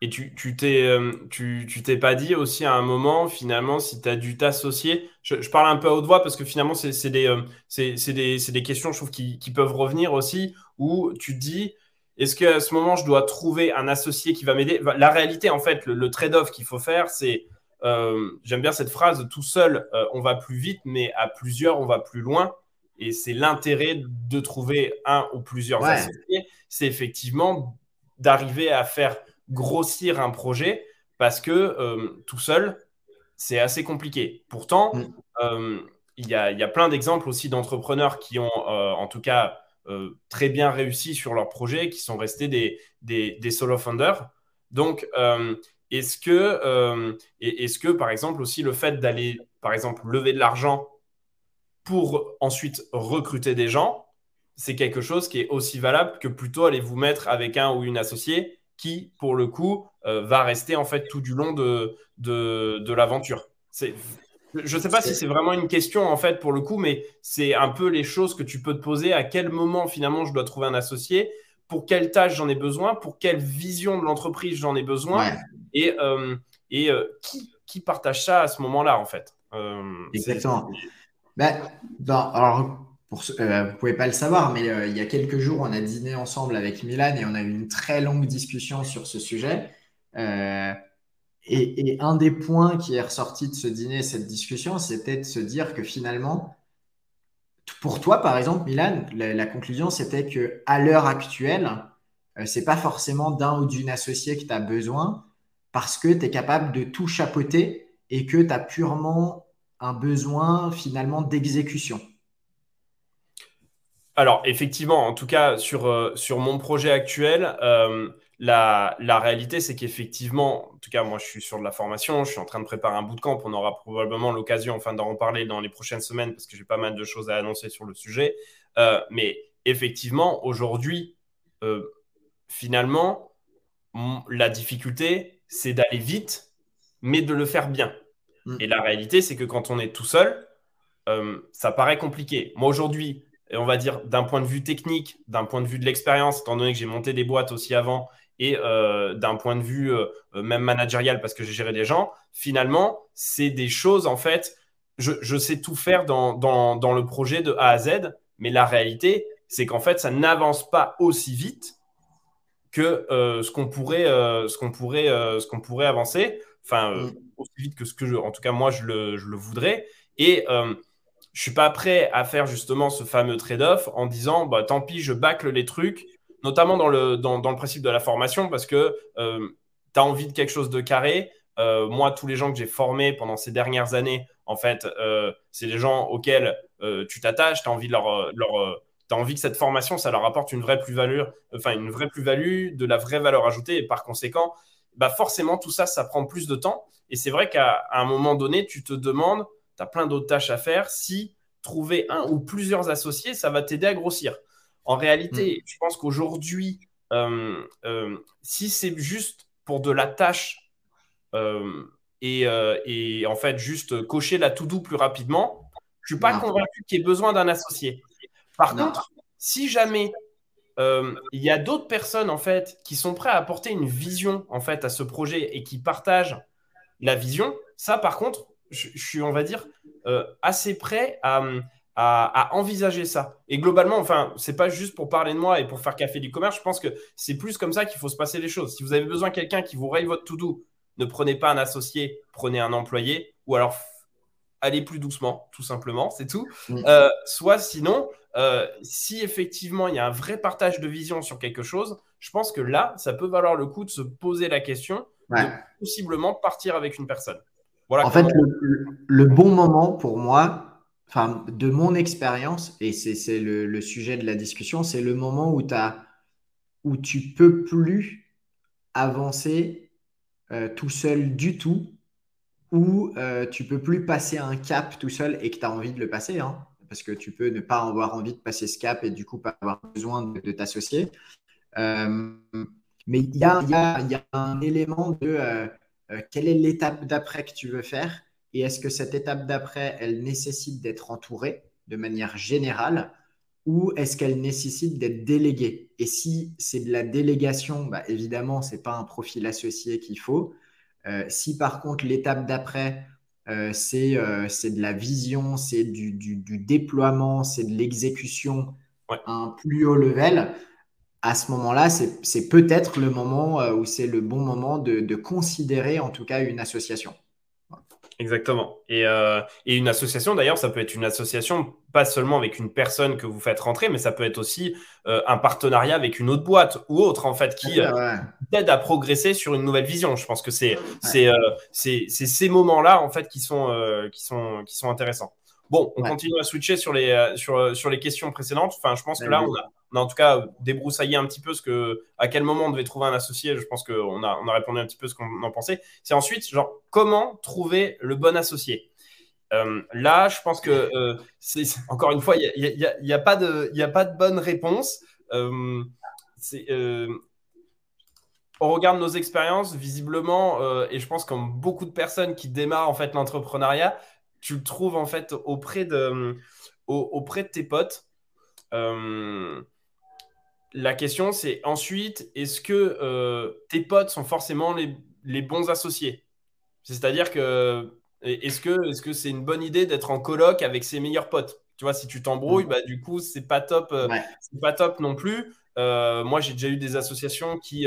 et tu tu t'es euh, tu, tu pas dit aussi à un moment, finalement, si tu as dû t'associer, je, parle un peu à haute voix parce que finalement, c'est des, euh, des, des, questions, je trouve, qui, qui, peuvent revenir aussi, où tu dis, est-ce qu'à ce moment, je dois trouver un associé qui va m'aider? La réalité, en fait, le, trade-off qu'il faut faire, c'est, euh, j'aime bien cette phrase, tout seul, on va plus vite, mais à plusieurs, on va plus loin. Et c'est l'intérêt de trouver un ou plusieurs associés, c'est effectivement d'arriver à faire grossir un projet parce que euh, tout seul, c'est assez compliqué. Pourtant, mm. euh, il y, a, y, a, plein d'exemples aussi d'entrepreneurs qui ont, euh, en tout cas, très bien réussi sur leur projet, qui sont restés des, des, solo founders. Donc, est-ce que, est-ce que, par exemple, aussi le fait d'aller, par exemple, lever de l'argent pour ensuite recruter des gens, c'est quelque chose qui est aussi valable que plutôt aller vous mettre avec un ou une associée qui, pour le coup, euh, va rester en fait tout du long de, de, l'aventure. Je ne sais pas si c'est vraiment une question en fait pour le coup, mais c'est un peu les choses que tu peux te poser. À quel moment finalement je dois trouver un associé? Pour quelle tâche j'en ai besoin? Pour quelle vision de l'entreprise j'en ai besoin? Et, euh, et euh, qui, qui, partage ça à ce moment-là en fait? Exactement. Ben, alors pour, euh, vous ne pouvez pas le savoir, mais euh, il y a quelques jours, on a dîné ensemble avec Milan et on a eu une très longue discussion sur ce sujet. Euh, et, un des points qui est ressorti de ce dîner, cette discussion, c'était de se dire que finalement, pour toi, par exemple, Milan, la, conclusion, c'était que à l'heure actuelle, c'est pas forcément d'un ou d'une associée que tu as besoin parce que tu es capable de tout chapeauter et que tu as purement un besoin finalement d'exécution. Alors, effectivement, en tout cas, sur, euh, sur mon projet actuel, euh, la, la, réalité, c'est qu'effectivement, en tout cas, moi, je suis sur de la formation, je suis en train de préparer un bootcamp. On aura probablement l'occasion, enfin, d'en reparler dans les prochaines semaines parce que j'ai pas mal de choses à annoncer sur le sujet. Euh, mais effectivement, aujourd'hui, finalement, la difficulté, c'est d'aller vite, mais de le faire bien. Mm. Et la réalité, c'est que quand on est tout seul, ça paraît compliqué. Moi, aujourd'hui, et on va dire d'un point de vue technique, d'un point de vue de l'expérience, étant donné que j'ai monté des boîtes aussi avant, et euh, d'un point de vue euh, même managérial parce que j'ai géré des gens, finalement, c'est des choses, en fait, je, sais tout faire dans, dans, le projet de A à Z, mais la réalité, c'est qu'en fait, ça n'avance pas aussi vite que euh, ce qu'on pourrait, ce qu'on pourrait, ce qu'on pourrait avancer, enfin, mm. aussi vite que ce que, je, en tout cas, moi, je le, je le voudrais. Et je suis pas prêt à faire justement ce fameux trade-off en disant bah, tant pis, je bâcle les trucs, notamment dans le, dans, le principe de la formation, parce que euh, tu as envie de quelque chose de carré. Euh, moi, tous les gens que j'ai formés pendant ces dernières années, en fait, euh, c'est des gens auxquels tu t'attaches, tu as envie de leur. leur envie que cette formation, ça leur apporte une vraie plus-value, enfin une vraie plus-value, de la vraie valeur ajoutée, et par conséquent, bah forcément, tout ça, ça prend plus de temps. Et c'est vrai qu'à un moment donné, tu te demandes, tu as plein d'autres tâches à faire. Si trouver un ou plusieurs associés, ça va t'aider à grossir. En réalité, mm. je pense qu'aujourd'hui, euh, euh, si c'est juste pour de la tâche euh, et, en fait juste cocher la to-do plus rapidement, je suis pas convaincu qu'il y ait besoin d'un associé. Par contre, si jamais il y a d'autres personnes en fait qui sont prêtes à apporter une vision en fait à ce projet et qui partagent la vision, ça par contre, je, suis on va dire assez prêt à, à, envisager ça. Et globalement, enfin, c'est pas juste pour parler de moi et pour faire café du commerce. Je pense que c'est plus comme ça qu'il faut se passer les choses. Si vous avez besoin de quelqu'un qui vous raye votre to-do, ne prenez pas un associé, prenez un employé, ou alors allez plus doucement, tout simplement, c'est tout. Euh, soit sinon, euh, si effectivement il y a un vrai partage de vision sur quelque chose, je pense que là, ça peut valoir le coup de se poser la question de possiblement partir avec une personne. Voilà en fait, le, bon moment pour moi, enfin, de mon expérience, et c'est le, sujet de la discussion, c'est le moment où, as, où tu peux plus avancer euh, tout seul du tout, où euh, tu peux plus passer un cap tout seul et que tu as envie de le passer, hein, parce que tu peux ne pas avoir envie de passer ce cap et du coup pas avoir besoin de, t'associer. Euh, mais il y a, un élément de quelle est l'étape d'après que tu veux faire? Et est-ce que cette étape d'après, elle nécessite d'être entourée de manière générale ou est-ce qu'elle nécessite d'être déléguée? Et si c'est de la délégation, bah, évidemment, ce n'est pas un profil associé qu'il faut. Euh, si par contre l'étape d'après, euh, euh, c'est de la vision, c'est du, déploiement, c'est de l'exécution à un plus haut level, à ce moment-là, c'est peut-être le moment où c'est le bon moment de considérer en tout cas une association. Exactement. Euh, et, une association, d'ailleurs, ça peut être une association pas seulement avec une personne que vous faites rentrer, mais ça peut être aussi euh, un partenariat avec une autre boîte ou autre, en fait, qui euh, aide à progresser sur une nouvelle vision. Je pense que c'est c'est ces moments-là, en fait, qui sont, qui sont, qui sont intéressants. Bon, on continue à switcher sur les, sur, sur les questions précédentes. Enfin, je pense que là, on a, en tout cas débroussaillé un petit peu ce que, à quel moment on devait trouver un associé. Je pense qu'on a, on a répondu un petit peu ce qu'on en pensait. C'est ensuite, genre, comment trouver le bon associé? Euh, là, je pense que euh, c'est encore une fois, il n'y a, a, pas de, a pas de bonne réponse. Euh, on regarde nos expériences, visiblement, et je pense comme beaucoup de personnes qui démarrent en fait l'entrepreneuriat, tu le trouves en fait auprès de, auprès de tes potes la question, c'est ensuite, est-ce que euh, tes potes sont forcément les, bons associés? C'est-à-dire que est-ce que ce que c'est une bonne idée d'être en coloc avec ses meilleurs potes? Tu vois, si tu t'embrouilles, mm. bah, du coup, c'est pas top, euh, pas top non plus. Euh, moi, j'ai déjà eu des associations qui,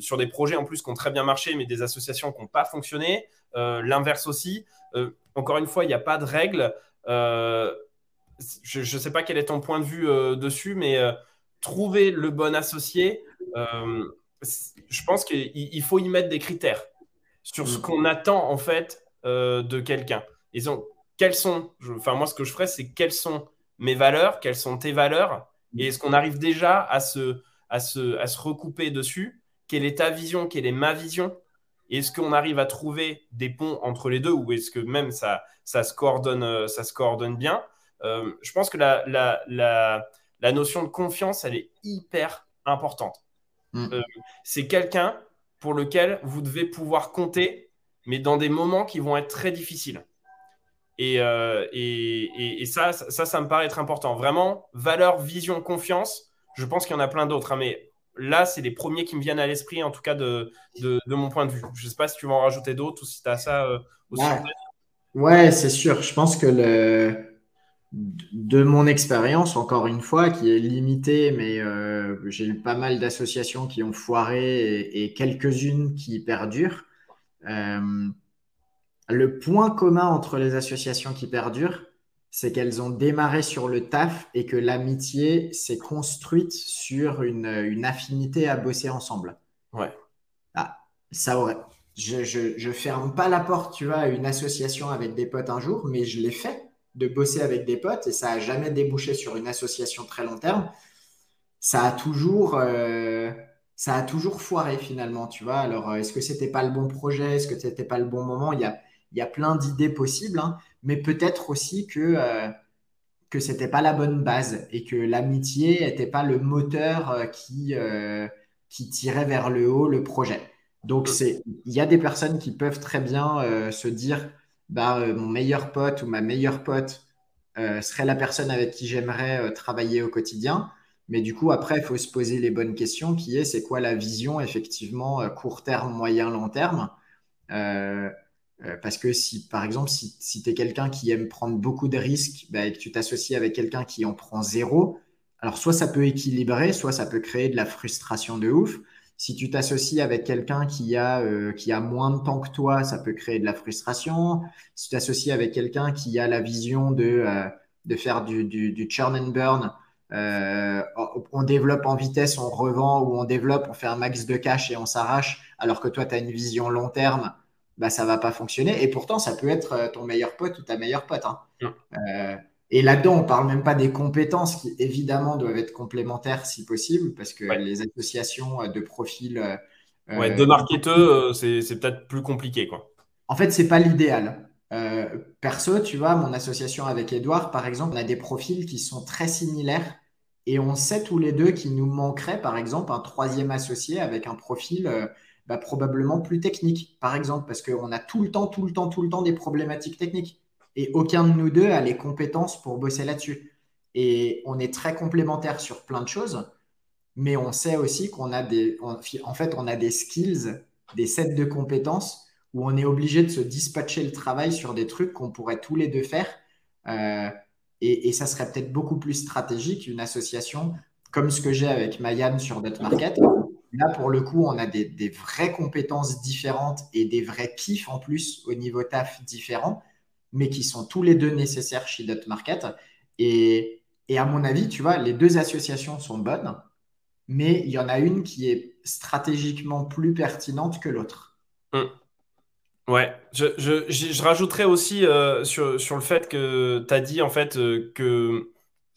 sur des projets en plus qui ont très bien marché, mais des associations qui n'ont pas fonctionné. L'inverse aussi. encore une fois, il n'y a pas de règle. je ne sais pas quel est ton point de vue dessus, mais trouver le bon associé, euh, je pense qu'il faut y mettre des critères sur ce mm. qu'on attend en fait euh, de quelqu'un. Ils ont quelles sont, enfin moi ce que je ferais, c'est quelles sont mes valeurs, quelles sont tes valeurs, mm. et est-ce qu'on arrive déjà à se, à se, à se recouper dessus? Quelle est ta vision? Quelle est ma vision? Est-ce qu'on arrive à trouver des ponts entre les deux ou est-ce que même ça, ça, se, coordonne, euh, ça se coordonne bien? Je pense que la, la, la la notion de confiance, elle est hyper importante. Mm. Euh, c'est quelqu'un pour lequel vous devez pouvoir compter, mais dans des moments qui vont être très difficiles. Et, euh, ça, ça, ça me paraît être important. Vraiment, valeur, vision, confiance, je pense qu'il y en a plein d'autres. Hein, mais là, c'est les premiers qui me viennent à l'esprit, en tout cas de, de, mon point de vue. Je ne sais pas si tu vas en rajouter d'autres ou si tu as ça euh, aussi. ouais c'est sûr. Je pense que le, de mon expérience, encore une fois, qui est limitée, mais euh, j'ai eu pas mal d'associations qui ont foiré et, quelques-unes qui perdurent. Euh, le point commun entre les associations qui perdurent, c'est qu'elles ont démarré sur le taf et que l'amitié s'est construite sur une, affinité à bosser ensemble. Ouais. Ah, ça aurait. Je, je, ferme pas la porte, tu vois, à une association avec des potes un jour, mais je l'ai fait de bosser avec des potes et ça n'a jamais débouché sur une association très long terme, ça a toujours, euh, ça a toujours foiré finalement, tu vois. Alors, euh, est-ce que c'était pas le bon projet? Est-ce que c'était pas le bon moment? Il y a, il y a plein d'idées possibles, hein. mais peut-être aussi que que c'était pas la bonne base et que l'amitié n'était pas le moteur qui qui tirait vers le haut le projet. Donc c'est il y a des personnes qui peuvent très bien se dire bah mon meilleur pote ou ma meilleure pote serait la personne avec qui j'aimerais travailler au quotidien. Mais du coup, après, il faut se poser les bonnes questions qui est, c'est quoi la vision, effectivement, euh, court terme, moyen, long terme? Euh, euh, Parce que si, par exemple, si, si tu es quelqu'un qui aime prendre beaucoup de risques bah, et que tu t'associes avec quelqu'un qui en prend zéro, alors soit ça peut équilibrer, soit ça peut créer de la frustration de ouf. Si tu t'associes avec quelqu'un qui, a qui a moins de temps que toi, ça peut créer de la frustration. Si tu t'associes avec quelqu'un qui a la vision de, de faire du, du, du churn and burn, euh, on développe en vitesse, on revend ou on développe, on fait un max de cash et on s'arrache, alors que toi, tu as une vision long terme, bah, ça va pas fonctionner. Et pourtant, ça peut être euh, ton meilleur pote ou ta meilleure pote. Hein. Euh, et là-dedans, on parle même pas des compétences qui, évidemment, doivent être complémentaires si possible, parce que les associations de profils. ouais, de marketeurs, c'est peut-être plus compliqué. Quoi. En fait, c'est pas l'idéal. perso, tu vois, mon association avec Edouard, par exemple, on a des profils qui sont très similaires et on sait tous les deux qu'il nous manquerait, par exemple, un troisième associé avec un profil euh, bah, probablement plus technique, par exemple, parce qu'on a tout le temps, tout le temps, tout le temps des problématiques techniques. Et aucun de nous deux a les compétences pour bosser là-dessus. Et on est très complémentaires sur plein de choses, mais on sait aussi qu'on a des, en fait, on a des skills, des sets de compétences où on est obligé de se dispatcher le travail sur des trucs qu'on pourrait tous les deux faire. Euh, et, ça serait peut-être beaucoup plus stratégique, une association comme ce que j'ai avec Mayan sur Market. Là, pour le coup, on a des, vraies compétences différentes et des vrais kiffs en plus au niveau taf différents, mais qui sont tous les deux nécessaires chez Market. Et, et à mon avis, tu vois, les deux associations sont bonnes, mais il y en a une qui est stratégiquement plus pertinente que l'autre. Hum. Ouais, je, je, je, rajouterais aussi euh, sur, sur le fait que tu as dit en fait euh, que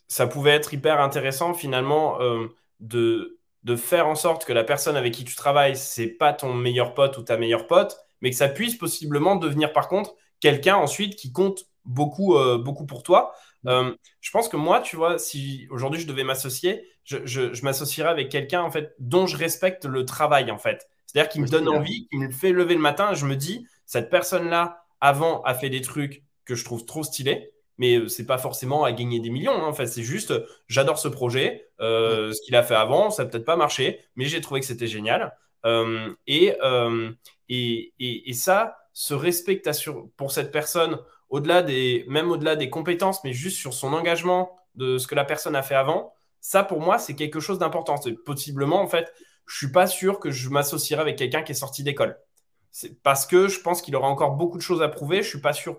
ça pouvait être hyper intéressant finalement euh, de, de faire en sorte que la personne avec qui tu travailles, c'est pas ton meilleur pote ou ta meilleure pote, mais que ça puisse possiblement devenir par contre quelqu'un ensuite qui compte beaucoup, beaucoup pour toi. je pense que moi, tu vois, si aujourd'hui je devais m'associer, je, je, je m'associerais avec quelqu'un en fait dont je respecte le travail en fait. C'est-à-dire qui me donne envie, qui me fait lever le matin. Je me dis, cette personne-là, avant, a fait des trucs que je trouve trop stylés, mais euh, c'est pas forcément à gagner des millions. Hein. En fait, c'est juste, j'adore ce projet. Euh, ce qu'il a fait avant, ça n'a peut-être pas marché, mais j'ai trouvé que c'était génial. Euh, et, et, et, ça, ce respect pour cette personne, au-delà des, même au-delà des compétences, mais juste sur son engagement de ce que la personne a fait avant, ça pour moi, c'est quelque chose d'important. Possiblement, en fait, je suis pas sûr que je m'associerai avec quelqu'un qui est sorti d'école. C'est parce que je pense qu'il aura encore beaucoup de choses à prouver. Je suis pas sûr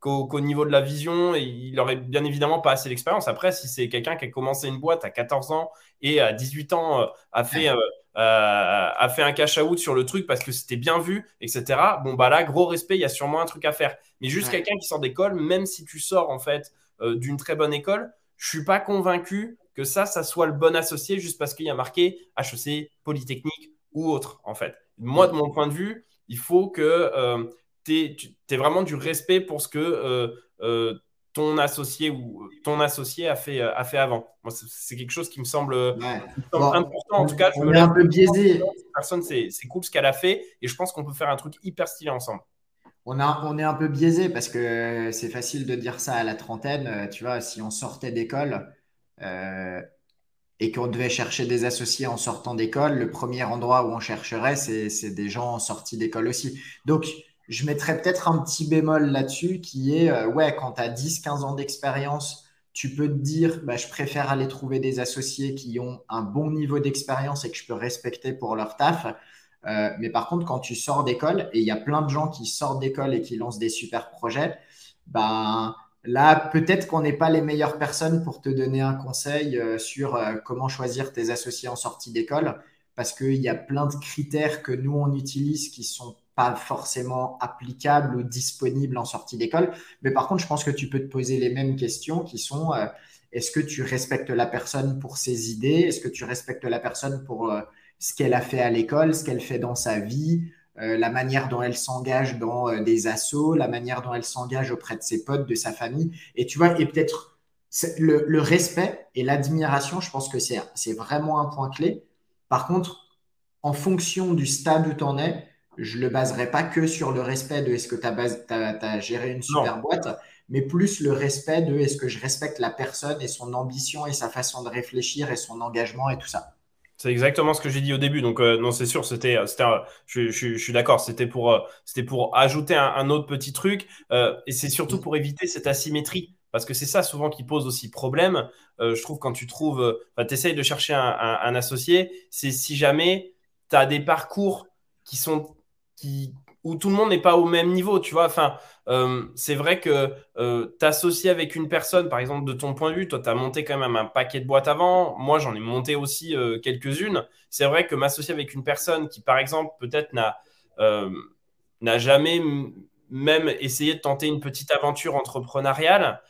qu'au niveau de la vision, il aurait bien évidemment pas assez d'expérience. Après, si c'est quelqu'un qui a commencé une boîte à 14 ans et à 18 ans euh, a fait, euh, a fait un cash out sur le truc parce que c'était bien vu, etc. Bon bah là, gros respect, il y a sûrement un truc à faire. Mais juste quelqu'un qui sort d'école, même si tu sors en fait d'une très bonne école, je suis pas convaincu que ça, ça soit le bon associé juste parce qu'il y a marqué HEC, Polytechnique ou autre, en fait. Moi, de mon point de vue, il faut que euh, tu aies vraiment du respect pour ce que euh, euh, ton associé ou ton associé a fait, a fait avant. Moi, c'est quelque chose qui me semble, important. En tout cas, je on est un peu biaisé. Personne, c'est cool ce qu'elle a fait et je pense qu'on peut faire un truc hyper stylé ensemble. On, a, on est un peu biaisé parce que c'est facile de dire ça à la trentaine. Tu vois, si on sortait d'école, euh, et qu'on devait chercher des associés en sortant d'école, le premier endroit où on chercherait, c'est des gens en sortie d'école aussi. Donc, je mettrais peut-être un petit bémol là-dessus qui est, euh, ouais, quand tu as 10-15 ans d'expérience, tu peux te dire, bah, je préfère aller trouver des associés qui ont un bon niveau d'expérience et que je peux respecter pour leur taf. Euh, mais par contre, quand tu sors d'école, et il y a plein de gens qui sortent d'école et qui lancent des super projets, ben, Là, peut-être qu'on n'est pas les meilleures personnes pour te donner un conseil euh, sur comment choisir tes associés en sortie d'école, parce qu'il y a plein de critères que nous, on utilise qui sont pas forcément applicables ou disponibles en sortie d'école. Mais par contre, je pense que tu peux te poser les mêmes questions qui sont euh, est-ce que tu respectes la personne pour ses idées? Est-ce que tu respectes la personne pour ce qu'elle a fait à l'école, ce qu'elle fait dans sa vie? La manière dont elle s'engage dans des assauts, la manière dont elle s'engage auprès de ses potes, de sa famille. Et tu vois, et peut-être le, le, respect et l'admiration, je pense que c'est vraiment un point clé. Par contre, en fonction du stade où tu en es, je ne le baserai pas que sur le respect de est-ce que tu as, géré une super boîte, mais plus le respect de est-ce que je respecte la personne et son ambition et sa façon de réfléchir et son engagement et tout ça. C'est exactement ce que j'ai dit au début. Donc, euh, non, c'est sûr, c'était, je, je, suis d'accord, c'était pour, euh, c'était pour ajouter un, autre petit truc. Euh, et c'est surtout pour éviter cette asymétrie. Parce que c'est ça souvent qui pose aussi problème. je trouve quand tu trouves, tu essayes de chercher un, un associé, c'est si jamais tu as des parcours qui sont qui, où tout le monde n'est pas au même niveau, tu vois. Enfin, euh, c'est vrai que euh, t'associer avec une personne, par exemple, de ton point de vue, toi, tu as monté quand même un paquet de boîtes avant. Moi, j'en ai monté aussi euh, quelques-unes. C'est vrai que m'associer avec une personne qui, par exemple, peut-être n'a n'a jamais même essayé de tenter une petite aventure entrepreneuriale,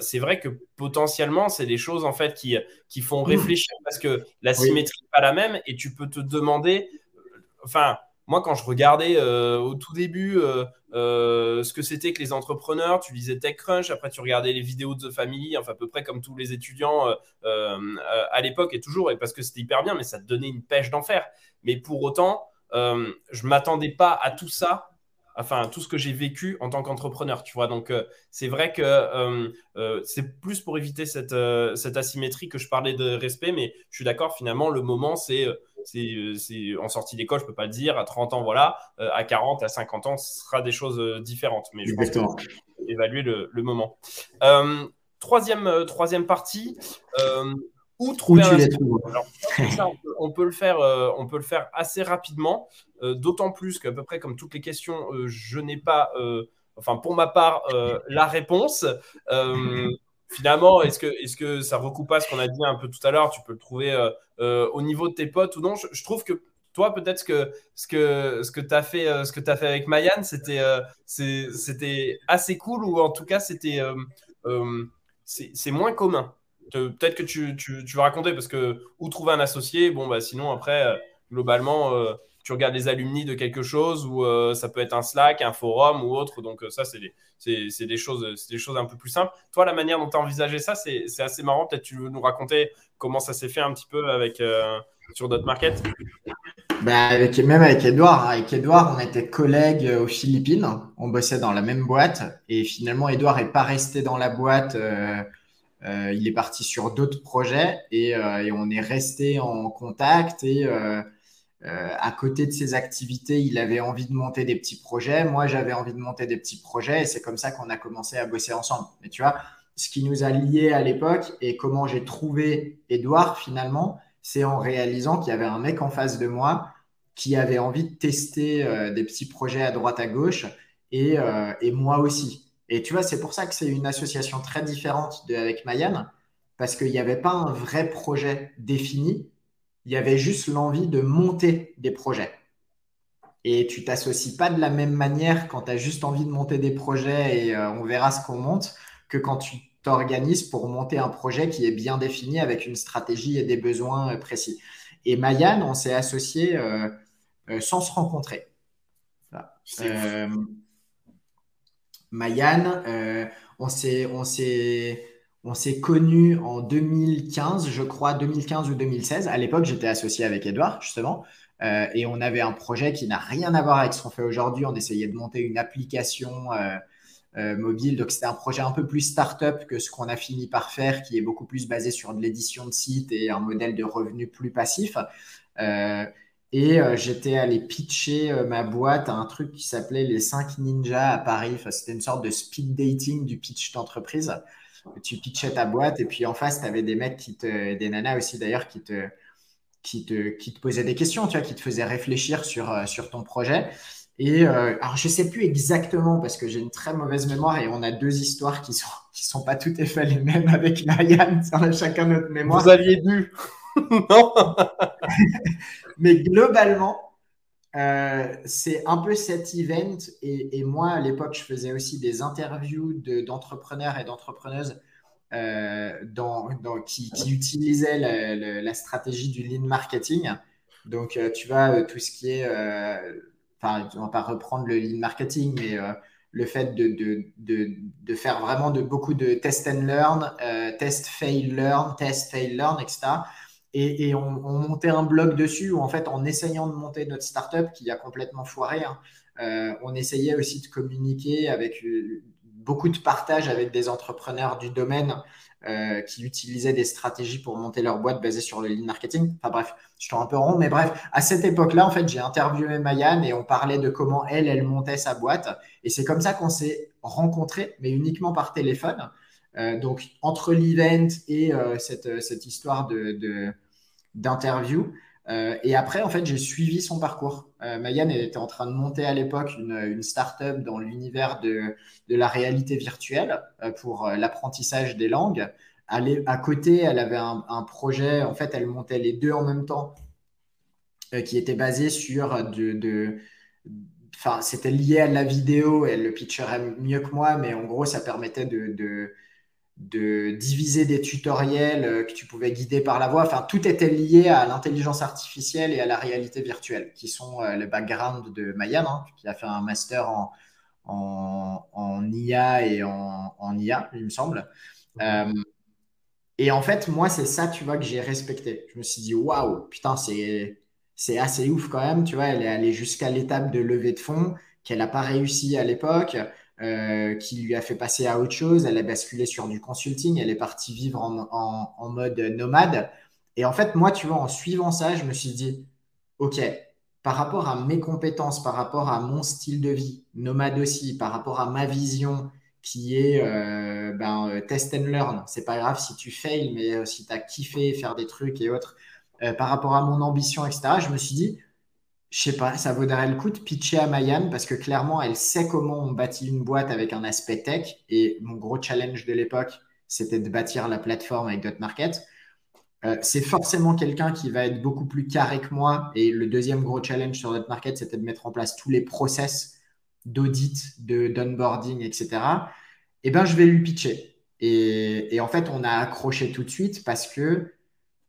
c'est vrai que potentiellement, c'est des choses en fait qui, qui font mmh. réfléchir parce que la symétrie n'est pas la même et tu peux te demander, enfin, moi, quand je regardais euh, au tout début euh, euh, ce que c'était que les entrepreneurs, tu lisais TechCrunch, après tu regardais les vidéos de The Family, enfin à peu près comme tous les étudiants à l'époque et toujours, et parce que c'était hyper bien, mais ça te donnait une pêche d'enfer. Mais pour autant, je m'attendais pas à tout ça enfin tout ce que j'ai vécu en tant qu'entrepreneur, tu vois. Donc c'est vrai que c'est plus pour éviter cette, asymétrie que je parlais de respect, mais je suis d'accord, finalement, le moment, c'est c'est en sortie d'école, je peux pas le dire. À 30 ans, voilà. Euh, à 40, à 50 ans, ce sera des choses euh, différentes. Mais je pense évaluer le, moment. troisième, troisième partie. où trouver un on, peut, le faire, on peut le faire assez rapidement, d'autant plus qu'à peu près comme toutes les questions, je n'ai pas, enfin pour ma part, la réponse. Finalement, est-ce que, est que ça recoupe pas ce qu'on a dit un peu tout à l'heure? Tu peux le trouver euh, euh, au niveau de tes potes ou non? Je, trouve que toi, peut-être que ce que, ce que tu as, fait, euh, ce fait avec Mayan, c'était assez cool ou en tout cas, c'était c'est moins commun. Peut-être que tu, tu, tu, raconter parce que où trouver un associé, bon, bah, sinon, après, globalement tu regardes les alumni de quelque chose ou euh, ça peut être un Slack, un forum ou autre. Donc euh, ça, c'est des, des, choses, des choses un peu plus simples. Toi, la manière dont tu as envisagé ça, c'est assez marrant. Peut-être tu veux nous raconter comment ça s'est fait un petit peu avec, euh, sur notre market bah avec, Même avec Edouard. Avec Edouard, on était collègues aux Philippines. On bossait dans la même boîte. Et finalement, Edouard n'est pas resté dans la boîte. il est parti sur d'autres projets et, et, on est resté en contact. Et euh, à côté de ses activités, il avait envie de monter des petits projets. Moi, j'avais envie de monter des petits projets et c'est comme ça qu'on a commencé à bosser ensemble. Mais tu vois, ce qui nous a liés à l'époque et comment j'ai trouvé Edouard finalement, c'est en réalisant qu'il y avait un mec en face de moi qui avait envie de tester euh, des petits projets à droite à gauche et, euh, et moi aussi. Et tu vois, c'est pour ça que c'est une association très différente avec Mayan parce qu'il n'y avait pas un vrai projet défini il y avait juste l'envie de monter des projets. Et tu t'associes pas de la même manière quand tu as juste envie de monter des projets et euh, on verra ce qu'on monte que quand tu t'organises pour monter un projet qui est bien défini avec une stratégie et des besoins euh, précis. Et Mayan, on s'est associé euh, sans se rencontrer. Mayan, on s'est, on s'est on s'est connus en 2015, je crois, 2015 ou 2016. À l'époque, j'étais associé avec Edouard, justement. Euh, et on avait un projet qui n'a rien à voir avec ce qu'on fait aujourd'hui. On essayait de monter une application euh, euh, mobile. Donc, c'était un projet un peu plus start-up que ce qu'on a fini par faire, qui est beaucoup plus basé sur de l'édition de sites et un modèle de revenu plus passif. et j'étais allé pitcher ma boîte à un truc qui s'appelait les 5 ninjas à Paris. c'était une sorte de speed dating du pitch d'entreprise tu pitchais ta boîte et puis en face, tu avais des mecs qui te, des nanas aussi d'ailleurs qui te, qui te, qui te posaient des questions, tu vois, qui te faisaient réfléchir sur, euh, sur ton projet. Et euh, alors, je sais plus exactement parce que j'ai une très mauvaise mémoire et on a deux histoires qui sont, qui sont pas tout à fait les mêmes avec Marianne. On a chacun notre mémoire. Vous aviez bu Non Mais globalement, euh, c'est un peu cet event. Et, moi, à l'époque, je faisais aussi des interviews d'entrepreneurs et d'entrepreneuses euh, dans, qui, utilisaient la, stratégie du lean marketing. Donc, euh, tu vois, tout ce qui est enfin, on va pas reprendre le lead marketing, mais le fait de, de, faire vraiment de, beaucoup de test and learn, test, fail, learn, test, fail, learn, etc. Et, on, on, montait un blog dessus où, en fait, en essayant de monter notre startup qui a complètement foiré, hein, euh, on essayait aussi de communiquer avec euh, beaucoup de partage avec des entrepreneurs du domaine euh, qui utilisaient des stratégies pour monter leur boîte basées sur le lead marketing. Enfin bref, je tourne un peu rond, mais bref, à cette époque-là, en fait, j'ai interviewé Mayan et on parlait de comment elle, elle montait sa boîte. Et c'est comme ça qu'on s'est rencontrés, mais uniquement par téléphone. donc, entre l'event et cette, cette, histoire de, d'interview, euh, et après, en fait, j'ai suivi son parcours. Euh, Mayan était en train de monter à l'époque une, une start-up dans l'univers de, de, la réalité virtuelle euh, pour euh, l'apprentissage des langues. À, à, côté, elle avait un, projet, en fait, elle montait les deux en même temps, qui était basé sur de, de enfin, c'était lié à la vidéo, elle le pitcherait mieux que moi, mais en gros, ça permettait de de diviser des tutoriels euh, que tu pouvais guider par la voix. Enfin, tout était lié à l'intelligence artificielle et à la réalité virtuelle, qui sont euh, les backgrounds de Mayan, hein, qui a fait un master en, en, IA et en, en, IA, il me semble. Euh, et en fait, moi, c'est ça, tu vois, que j'ai respecté. Je me suis dit, waouh, putain, c'est, c'est assez ouf quand même. Tu vois, elle est allée jusqu'à l'étape de levée de fonds qu'elle n'a pas réussi à l'époque. Euh, qui lui a fait passer à autre chose. Elle a basculé sur du consulting. Elle est partie vivre en, mode nomade. Et en fait, moi, tu vois, en suivant ça, je me suis dit, OK, par rapport à mes compétences, par rapport à mon style de vie, nomade aussi, par rapport à ma vision qui est euh, ben, euh, test and learn. C'est pas grave si tu fails, mais si tu as kiffé faire des trucs et autres. par rapport à mon ambition, etc., je me suis dit, je sais pas, ça vaudrait le coup de pitcher à Mayan parce que clairement, elle sait comment on bâtit une boîte avec un aspect tech. Et mon gros challenge de l'époque, c'était de bâtir la plateforme avec DotMarket. Euh, c'est forcément quelqu'un qui va être beaucoup plus carré que moi. Et le deuxième gros challenge sur DotMarket, c'était de mettre en place tous les process d'audit, de d'onboarding, etc. Eh ben, je vais lui pitcher. Et en fait, on a accroché tout de suite parce que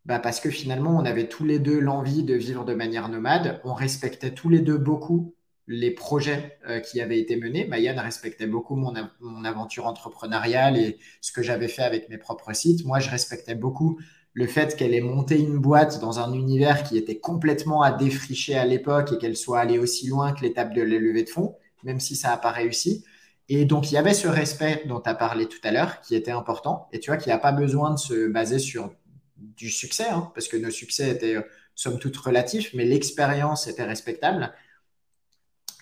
bah parce que finalement, on avait tous les deux l'envie de vivre de manière nomade. On respectait tous les deux beaucoup les projets euh, qui avaient été menés. Mayan respectait beaucoup mon, mon, aventure entrepreneuriale et ce que j'avais fait avec mes propres sites. Moi, je respectais beaucoup le fait qu'elle ait monté une boîte dans un univers qui était complètement à défricher à l'époque et qu'elle soit allée aussi loin que l'étape de la levée de fonds, même si ça n'a pas réussi. Et donc, il y avait ce respect dont tu as parlé tout à l'heure qui était important. Et tu vois qu'il n'y a pas besoin de se baser sur du succès, hein, parce que nos succès étaient euh, somme toute relatifs, mais l'expérience était respectable.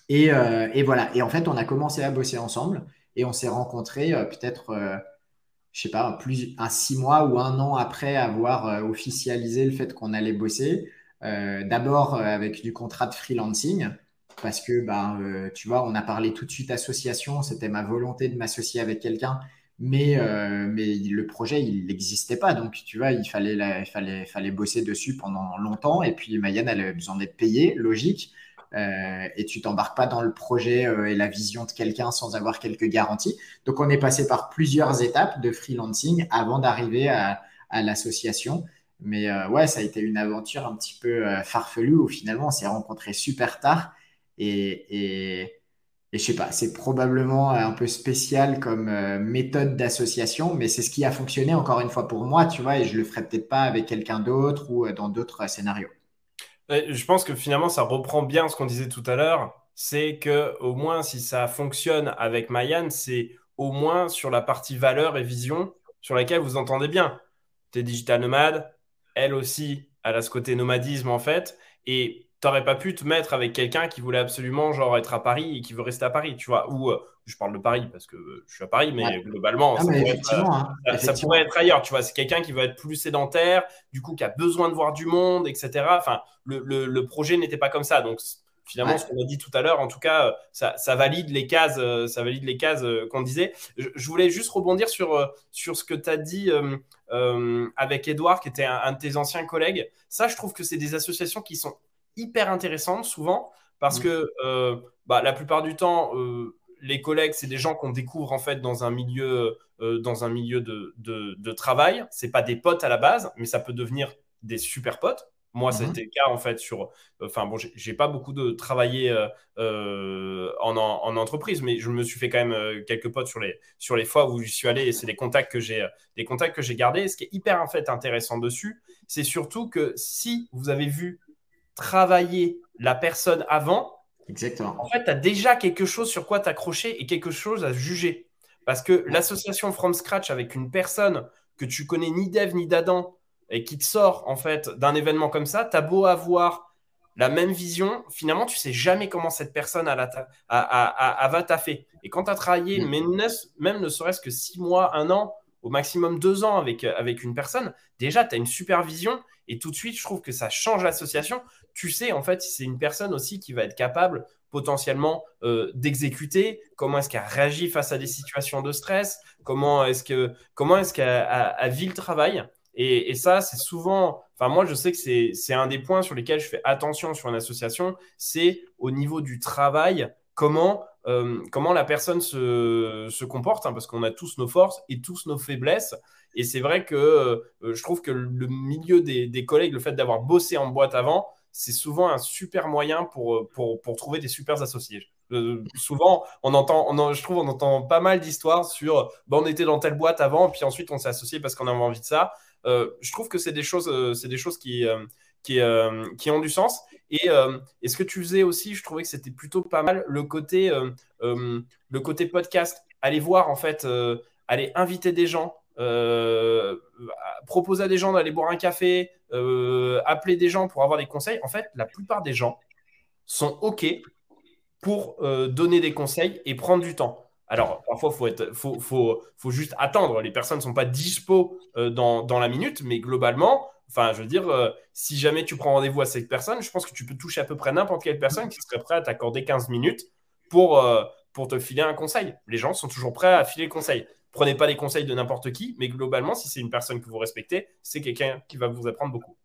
Et, euh, et, voilà. Et en fait, on a commencé à bosser ensemble et on s'est rencontrés euh, peut-être, je sais pas, plus un six mois ou un an après avoir officialisé le fait qu'on allait bosser. D'abord avec du contrat de freelancing parce que bah, tu vois, on a parlé tout de suite association. C'était ma volonté de m'associer avec quelqu'un mais, euh, mais le projet, il n'existait pas. Donc, tu vois, il fallait, il fallait, fallait bosser dessus pendant longtemps. Et puis, Mayan, elle avait besoin d'être payée, logique. Euh, et tu t'embarques pas dans le projet euh, et la vision de quelqu'un sans avoir quelques garanties. Donc, on est passé par plusieurs étapes de freelancing avant d'arriver à, l'association. Mais ouais, ça a été une aventure un petit peu farfelue où finalement, on s'est rencontrés super tard. Et et je sais pas, c'est probablement un peu spécial comme euh, méthode d'association, mais c'est ce qui a fonctionné encore une fois pour moi, tu vois, et je le ferai peut-être pas avec quelqu'un d'autre ou euh, dans d'autres scénarios. Je pense que finalement, ça reprend bien ce qu'on disait tout à l'heure. C'est que au moins, si ça fonctionne avec Mayan, c'est au moins sur la partie valeur et vision sur laquelle vous entendez bien. Tu es digital nomade, elle aussi, elle a ce côté nomadisme en fait. Et t'aurais pas pu te mettre avec quelqu'un qui voulait absolument genre être à Paris et qui veut rester à Paris, tu vois. Ou euh, je parle de Paris parce que je suis à Paris, mais globalement, ah, ça, pourrait être, euh, hein, ça, pourrait être, ailleurs, tu vois. C'est quelqu'un qui veut être plus sédentaire, du coup, qui a besoin de voir du monde, etc. Enfin, le, le, le projet n'était pas comme ça. Donc, finalement, ce qu'on a dit tout à l'heure, en tout cas, ça, ça, valide les cases, ça valide les cases qu'on disait. Je, voulais juste rebondir sur, sur ce que tu as dit euh, avec Edouard, qui était un, un, de tes anciens collègues. Ça, je trouve que c'est des associations qui sont hyper intéressante souvent parce mm. que euh, bah, la plupart du temps, euh, les collègues, c'est des gens qu'on découvre en fait dans un milieu, euh, dans un milieu de, de, de travail. C'est pas des potes à la base, mais ça peut devenir des super potes. Moi, mhm. été le cas en fait sur. Enfin bon, j'ai pas beaucoup de travaillé en, en, entreprise, mais je me suis fait quand même quelques potes sur les sur les fois où je suis allé et c'est des contacts que j'ai des contacts que j'ai gardés. ce qui est hyper en fait intéressant dessus, c'est surtout que si vous avez vu travailler la personne avant, Exactement. En fait, tu as déjà quelque chose sur quoi t'accrocher et quelque chose à juger. Parce que l'association from scratch avec une personne que tu connais ni d'Eve ni d'Adam et qui te sort en fait d'un événement comme ça, tu as beau avoir la même vision, finalement, tu sais jamais comment cette personne a, la a, va taffer. Et quand tu as travaillé, mm. même ne serait-ce que six mois, un an, au maximum deux ans avec, avec une personne, déjà, tu as une supervision et tout de suite, je trouve que ça change l'association. Tu sais, en fait, si c'est une personne aussi qui va être capable potentiellement euh, d'exécuter, comment est-ce qu'elle réagit face à des situations de stress, comment est-ce que est-ce qu'elle vit le travail? Et, ça, c'est souvent, enfin moi, je sais que c'est un des points sur lesquels je fais attention sur une association, c'est au niveau du travail, comment euh, comment la personne se, se comporte, hein, parce qu'on a tous nos forces et tous nos faiblesses. Et c'est vrai que euh, je trouve que le milieu des, collègues, le fait d'avoir bossé en boîte avant, c'est souvent un super moyen pour, euh, pour, pour trouver des super associés. souvent, on entend, je trouve, on entend pas mal d'histoires sur bah, on était dans telle boîte avant, puis ensuite on s'est associé parce qu'on avait envie de ça. je trouve que c'est des choses, c'est des choses qui, qui, ont du sens. Et, euh, et, ce que tu faisais aussi, je trouvais que c'était plutôt pas mal le côté, euh, euh, le côté podcast. Aller voir, en fait, aller inviter des gens, proposer à des gens d'aller boire un café, appeler des gens pour avoir des conseils. En fait, la plupart des gens sont OK pour donner des conseils et prendre du temps. Alors, parfois, il faut, juste attendre. Les personnes ne sont pas dispo dans, la minute, mais globalement, Enfin, je veux dire, euh, si jamais tu prends rendez-vous à cette personne, je pense que tu peux toucher à peu près n'importe quelle personne qui serait prête à t'accorder 15 minutes pour, euh, pour te filer un conseil. Les gens sont toujours prêts à filer le conseil. Prenez pas les conseils de n'importe qui, mais globalement, si c'est une personne que vous respectez, c'est quelqu'un qui va vous apprendre beaucoup.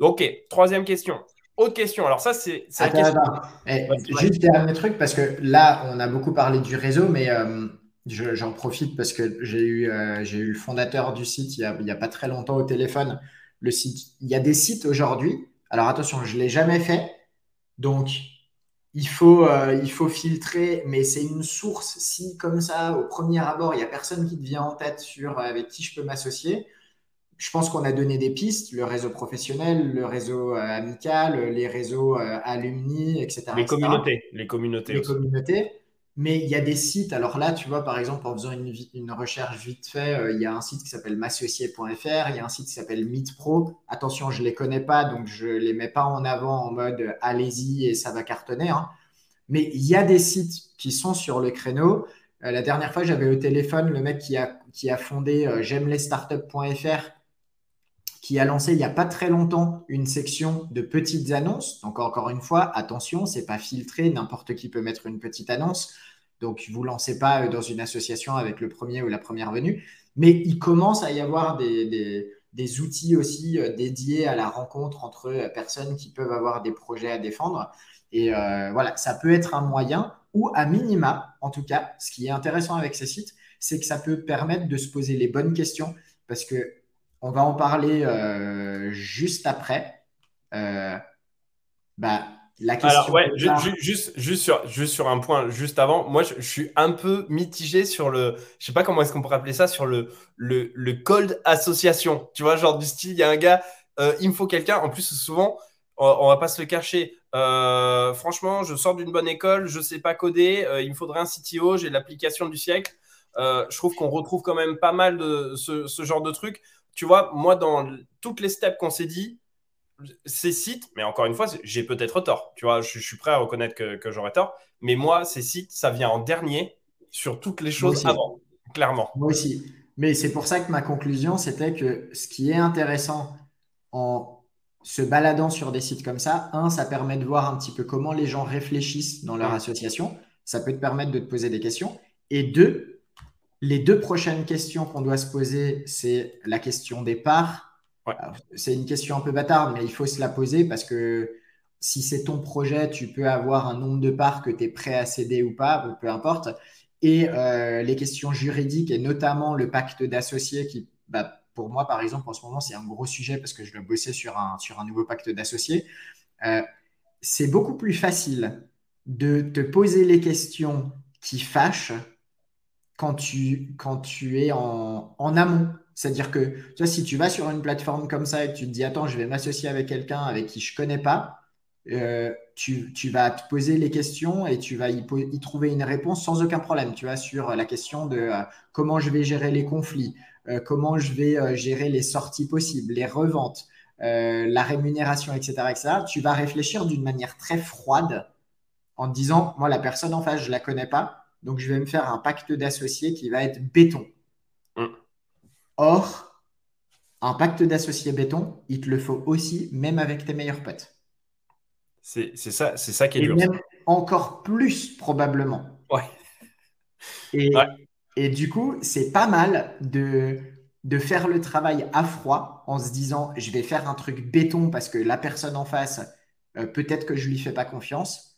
ok, troisième question. Autre question. Alors ça, c'est question. Eh, juste dernier truc, parce que là, on a beaucoup parlé du réseau, mais euh, j'en profite parce que j'ai eu, j'ai eu le fondateur du site il n'y a, a, pas très longtemps au téléphone le site. Il y a des sites aujourd'hui. Alors attention, je ne l'ai jamais fait. Donc, il faut, euh, il faut filtrer, mais c'est une source. Si, comme ça, au premier abord, il n'y a personne qui te vient en tête sur euh, avec qui je peux m'associer, je pense qu'on a donné des pistes, le réseau professionnel, le réseau euh, amical, les réseaux alumni, etc. Les communautés. Les communautés. Les communautés. Mais il y a des sites, alors là, tu vois, par exemple, en faisant une, recherche vite fait, euh, il y a un site qui s'appelle massocier.fr, il y a un site qui s'appelle MeetPro. Attention, je ne les connais pas, donc je ne les mets pas en avant en mode euh, allez-y et ça va cartonner. Hein. Mais il y a des sites qui sont sur le créneau. Euh, la dernière fois, j'avais au téléphone le mec qui a, qui a fondé j'aime les startups.fr qui a lancé il n'y a pas très longtemps une section de petites annonces. Donc encore une fois, attention, c'est pas filtré, n'importe qui peut mettre une petite annonce. Donc vous lancez pas euh, dans une association avec le premier ou la première venue, mais il commence à y avoir des, outils aussi euh, dédiés à la rencontre entre euh, personnes qui peuvent avoir des projets à défendre. Et voilà, ça peut être un moyen, ou à minima, en tout cas, ce qui est intéressant avec ces sites, c'est que ça peut permettre de se poser les bonnes questions, parce que on va en parler euh, juste après. Euh, bah, la question. Alors, ouais, juste, juste, sur, juste sur un point, juste avant, moi, je, suis un peu mitigé sur le. Je sais pas comment est-ce qu'on pourrait appeler ça, sur le, le, le cold association. Tu vois, genre du style, il y a un gars, euh, il me faut quelqu'un. En plus, souvent, on, va pas se le cacher. franchement, je sors d'une bonne école, je sais pas coder, il me faudrait un CTO, j'ai l'application du siècle. je trouve qu'on retrouve quand même pas mal de ce, ce genre de trucs tu vois, moi, dans toutes les steps qu'on s'est dit, ces sites, mais encore une fois, j'ai peut-être tort. Tu vois, je, suis prêt à reconnaître que, j'aurais tort. Mais moi, ces sites, ça vient en dernier sur toutes les choses avant, clairement. Moi aussi. Mais c'est pour ça que ma conclusion, c'était que ce qui est intéressant en se baladant sur des sites comme ça, un, ça permet de voir un petit peu comment les gens réfléchissent dans leur association. Ça peut te permettre de te poser des questions. Et deux, les deux prochaines questions qu'on doit se poser, c'est la question des parts. C'est une question un peu bâtarde, mais il faut se la poser parce que si c'est ton projet, tu peux avoir un nombre de parts que tu es prêt à céder ou pas, peu importe. Et euh, les questions juridiques et notamment le pacte d'associés qui, bah, pour moi, par exemple, en ce moment, c'est un gros sujet parce que je dois bosser sur un, sur un nouveau pacte d'associés. Euh, c'est beaucoup plus facile de te poser les questions qui fâchent quand tu, quand tu es en, en amont. C'est-à-dire que tu vois, si tu vas sur une plateforme comme ça et que tu te dis, attends, je vais m'associer avec quelqu'un avec qui je ne connais pas, euh, tu, tu, vas te poser les questions et tu vas y, y, trouver une réponse sans aucun problème. Tu vois, sur la question de euh, comment je vais gérer les conflits, euh, comment je vais gérer les sorties possibles, les reventes, la rémunération, etc., etc. Tu vas réfléchir d'une manière très froide en te disant, moi, la personne en face, je ne la connais pas, donc je vais me faire un pacte d'associés qui va être béton. Mm. Or, un pacte d'associés béton, il te le faut aussi, même avec tes meilleurs potes. C'est ça, c'est ça qui est et Même encore plus probablement. Ouais. Et, et du coup, c'est pas mal de, de faire le travail à froid en se disant je vais faire un truc béton parce que la personne en face, euh, peut-être que je lui fais pas confiance.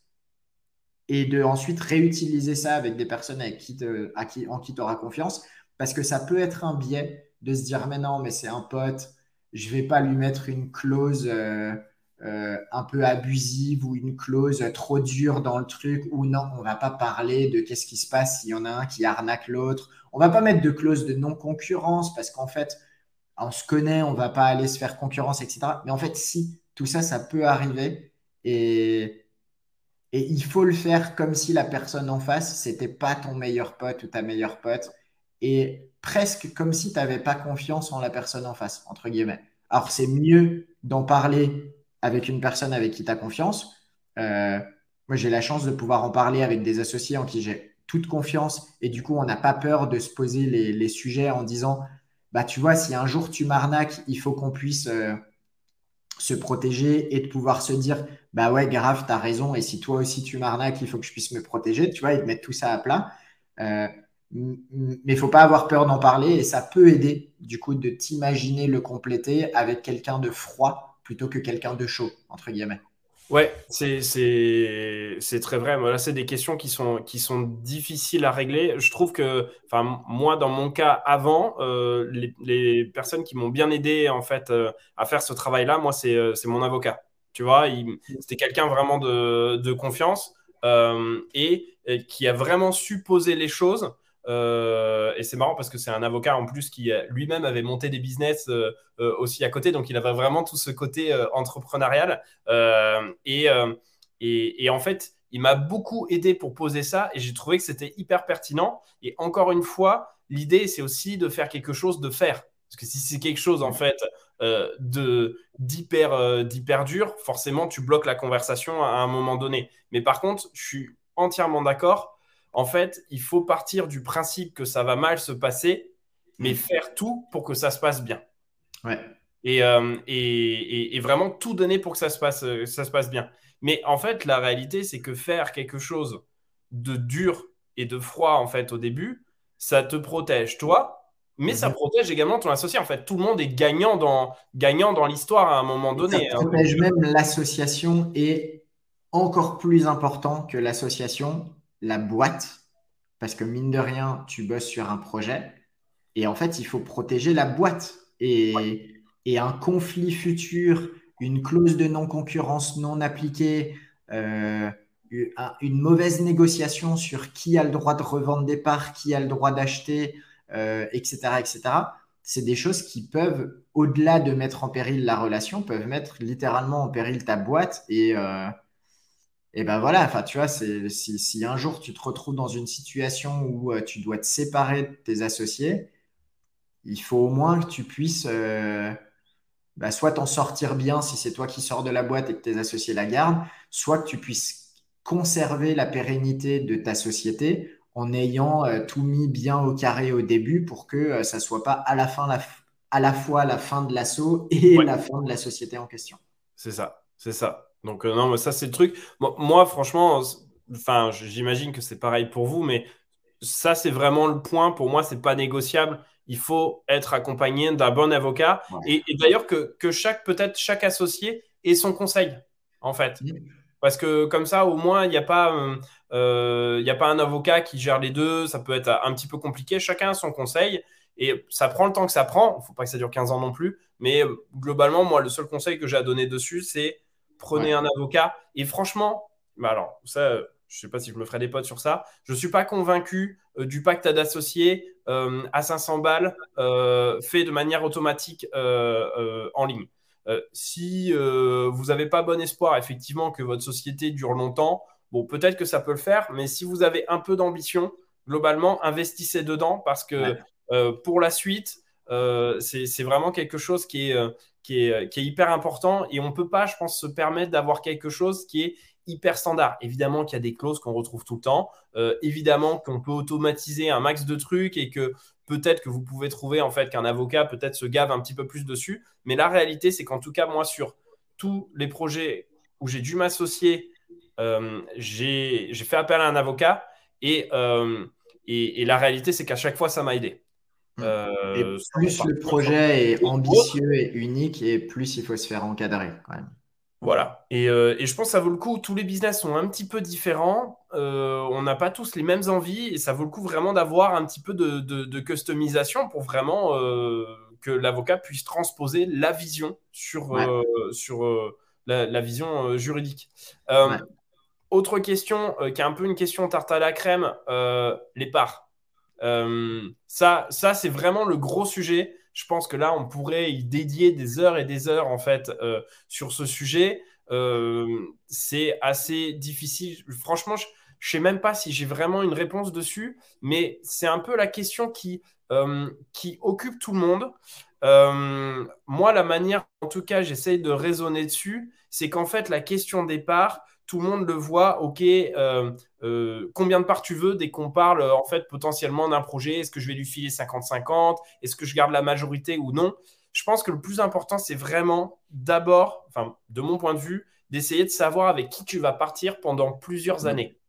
Et de ensuite réutiliser ça avec des personnes avec qui à qui, en qui tu auras confiance. Parce que ça peut être un biais de se dire mais non, mais c'est un pote, je vais pas lui mettre une clause. Euh, euh, un peu abusive ou une clause trop dure dans le truc ou non, on va pas parler de qu'est-ce qui se passe s'il y en a un qui arnaque l'autre. On va pas mettre de clause de non-concurrence parce qu'en fait, on se connaît, on va pas aller se faire concurrence, etc. Mais en fait, si, tout ça, ça peut arriver et, et il faut le faire comme si la personne en face, c'était pas ton meilleur pote ou ta meilleure pote et presque comme si tu n'avais pas confiance en la personne en face, entre guillemets. Alors, c'est mieux d'en parler avec une personne avec qui tu as confiance. Euh, moi, j'ai la chance de pouvoir en parler avec des associés en qui j'ai toute confiance et du coup, on n'a pas peur de se poser les, sujets en disant, bah, tu vois, si un jour tu m'arnaques, il faut qu'on puisse euh, se protéger et de pouvoir se dire, bah ouais, grave, tu as raison et si toi aussi tu m'arnaques, il faut que je puisse me protéger, tu vois, et de mettre tout ça à plat. Euh, mais il faut pas avoir peur d'en parler et ça peut aider du coup de t'imaginer le compléter avec quelqu'un de froid plutôt que quelqu'un de chaud, entre guillemets. Ouais, c'est très vrai. Là, c'est des questions qui sont, qui sont difficiles à régler. Je trouve que, enfin, moi, dans mon cas avant, euh, les, les, personnes qui m'ont bien aidé en fait euh, à faire ce travail-là, moi, c'est euh, mon avocat. Tu vois, c'était quelqu'un vraiment de, de confiance et, et, qui a vraiment su poser les choses. Euh, et c'est marrant parce que c'est un avocat en plus qui lui-même avait monté des business euh, euh, aussi à côté, donc il avait vraiment tout ce côté entrepreneurial. Et, en fait, il m'a beaucoup aidé pour poser ça et j'ai trouvé que c'était hyper pertinent. Et encore une fois, l'idée, c'est aussi de faire quelque chose de faire. Parce que si c'est quelque chose en fait d'hyper dur, forcément tu bloques la conversation à un moment donné. Mais par contre, je suis entièrement d'accord en fait, il faut partir du principe que ça va mal se passer, mais mm. faire tout pour que ça se passe bien. Ouais. Euh, et, et, vraiment tout donner pour que ça se, passe, euh, ça se passe bien. Mais en fait, la réalité, c'est que faire quelque chose de dur et de froid, en fait, au début, ça te protège, toi, mais ça mm-hmm. protège également ton associé. En fait, tout le monde est gagnant dans, gagnant dans l'histoire à un moment donné. Ça hein. protège même l'association et encore plus important que l'association, la boîte, parce que mine de rien, tu bosses sur un projet, et en fait, il faut protéger la boîte. Et, un conflit futur, une clause de non-concurrence non appliquée, euh, une mauvaise négociation sur qui a le droit de revendre des parts, qui a le droit d'acheter, etc., euh, etc., c'est des choses qui peuvent, au-delà de mettre en péril la relation, peuvent mettre littéralement en péril ta boîte et, euh, et ben voilà, enfin, tu vois, si, si, un jour tu te retrouves dans une situation où euh, tu dois te séparer de tes associés, il faut au moins que tu puisses euh, bah, soit t'en sortir bien si c'est toi qui sors de la boîte et que tes associés la gardent, soit que tu puisses conserver la pérennité de ta société en ayant euh, tout mis bien au carré au début pour que ça soit pas à la fin à la fois la fin de l'assaut et la fin de la société en question. C'est ça, c'est ça. Donc, euh, non, mais ça, c'est le truc. Moi, franchement, enfin, j'imagine que c'est pareil pour vous, mais ça, c'est vraiment le point. Pour moi, c'est pas négociable. Il faut être accompagné d'un bon avocat. Et, d'ailleurs, que, chaque, peut-être chaque associé ait son conseil, en fait. Parce que comme ça, au moins, il n'y a, pas, euh, euh, a pas un avocat qui gère les deux. Ça peut être un petit peu compliqué. Chacun a son conseil. Et ça prend le temps que ça prend. Il ne faut pas que ça dure 15 ans non plus. Mais globalement, moi, le seul conseil que j'ai à donner dessus, c'est prenez un avocat. Et franchement, bah alors, ça, je ne sais pas si je me ferai des potes sur ça. Je ne suis pas convaincu euh, du pacte d'associés euh, à 500 balles euh, fait de manière automatique en ligne. si vous n'avez pas bon espoir, effectivement, que votre société dure longtemps, bon, peut-être que ça peut le faire, mais si vous avez un peu d'ambition, globalement, investissez dedans parce que pour la suite, c'est vraiment quelque chose qui est, qui, est, qui est hyper important et on ne peut pas, je pense, se permettre d'avoir quelque chose qui est hyper standard. Évidemment qu'il y a des clauses qu'on retrouve tout le temps. Euh, évidemment qu'on peut automatiser un max de trucs et que peut-être que vous pouvez trouver en fait qu'un avocat peut-être se gave un petit peu plus dessus. Mais la réalité, c'est qu'en tout cas, moi, sur tous les projets où j'ai dû m'associer, euh, j'ai fait appel à un avocat et, euh, et, la réalité, c'est qu'à chaque fois, ça m'a aidé. Mmh. et plus le projet est ambitieux et unique et plus il faut se faire encadrer quand même. Voilà. Euh, et, je pense que ça vaut le coup. Tous les business sont un petit peu différents. Euh, on n'a pas tous les mêmes envies et ça vaut le coup vraiment d'avoir un petit peu de, customisation pour vraiment euh, que l'avocat puisse transposer la vision sur, sur la, vision juridique. Autre question qui est un peu une question tarte à la crème, les parts. Ça, ça c'est vraiment le gros sujet. Je pense que là, on pourrait y dédier des heures et des heures en fait euh, sur ce sujet. Euh, c'est assez difficile. Franchement, je sais même pas si j'ai vraiment une réponse dessus, mais c'est un peu la question qui, euh, qui occupe tout le monde. moi, la manière, en tout cas, j'essaye de raisonner dessus, c'est qu'en fait, la question départ, tout le monde le voit, ok, euh, euh, combien de parts tu veux dès qu'on parle en fait potentiellement d'un projet, est-ce que je vais lui filer 50-50, est-ce que je garde la majorité ou non? Je pense que le plus important, c'est vraiment d'abord, enfin de mon point de vue, d'essayer de savoir avec qui tu vas partir pendant plusieurs mmh. années.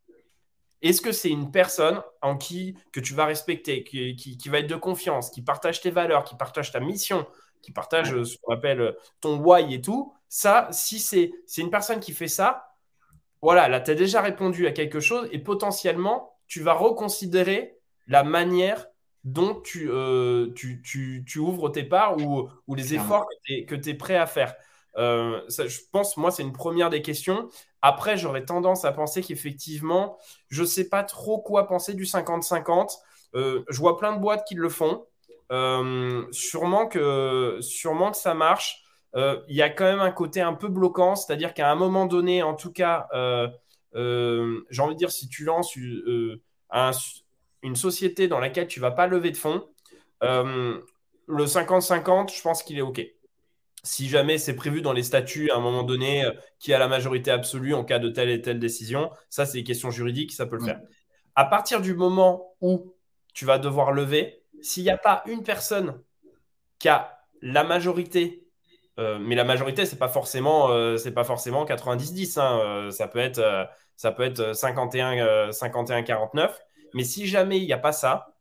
Est-ce que c'est une personne en qui que tu vas respecter, qui, qui, va être de confiance, qui partage tes valeurs, qui partage ta mission, qui partage ce qu'on appelle ton why et tout? Ça, si c'est une personne qui fait ça, voilà, là, tu as déjà répondu à quelque chose et potentiellement, tu vas reconsidérer la manière dont tu, euh, tu, tu, ouvres tes parts ou, ou les efforts que tu es, prêt à faire. Euh, ça, je pense, moi, c'est une première des questions. Après, j'aurais tendance à penser qu'effectivement, je ne sais pas trop quoi penser du 50-50. Euh, je vois plein de boîtes qui le font. sûrement, que, sûrement que ça marche. Euh, il y a quand même un côté un peu bloquant, c'est-à-dire qu'à un moment donné, en tout cas, euh, euh, j'ai envie de dire, si tu lances une société dans laquelle tu ne vas pas lever de fonds, le 50-50, je pense qu'il est OK. Si jamais c'est prévu dans les statuts à un moment donné qui a la majorité absolue en cas de telle et telle décision, ça c'est des questions juridiques, ça peut le faire. À partir du moment où tu vas devoir lever, s'il n'y a pas une personne qui a la majorité mais la majorité, c'est pas forcément, euh, c'est pas forcément 90-10. Hein, euh, ça peut être, ça peut être 51-49. Mais si jamais il n'y a pas ça,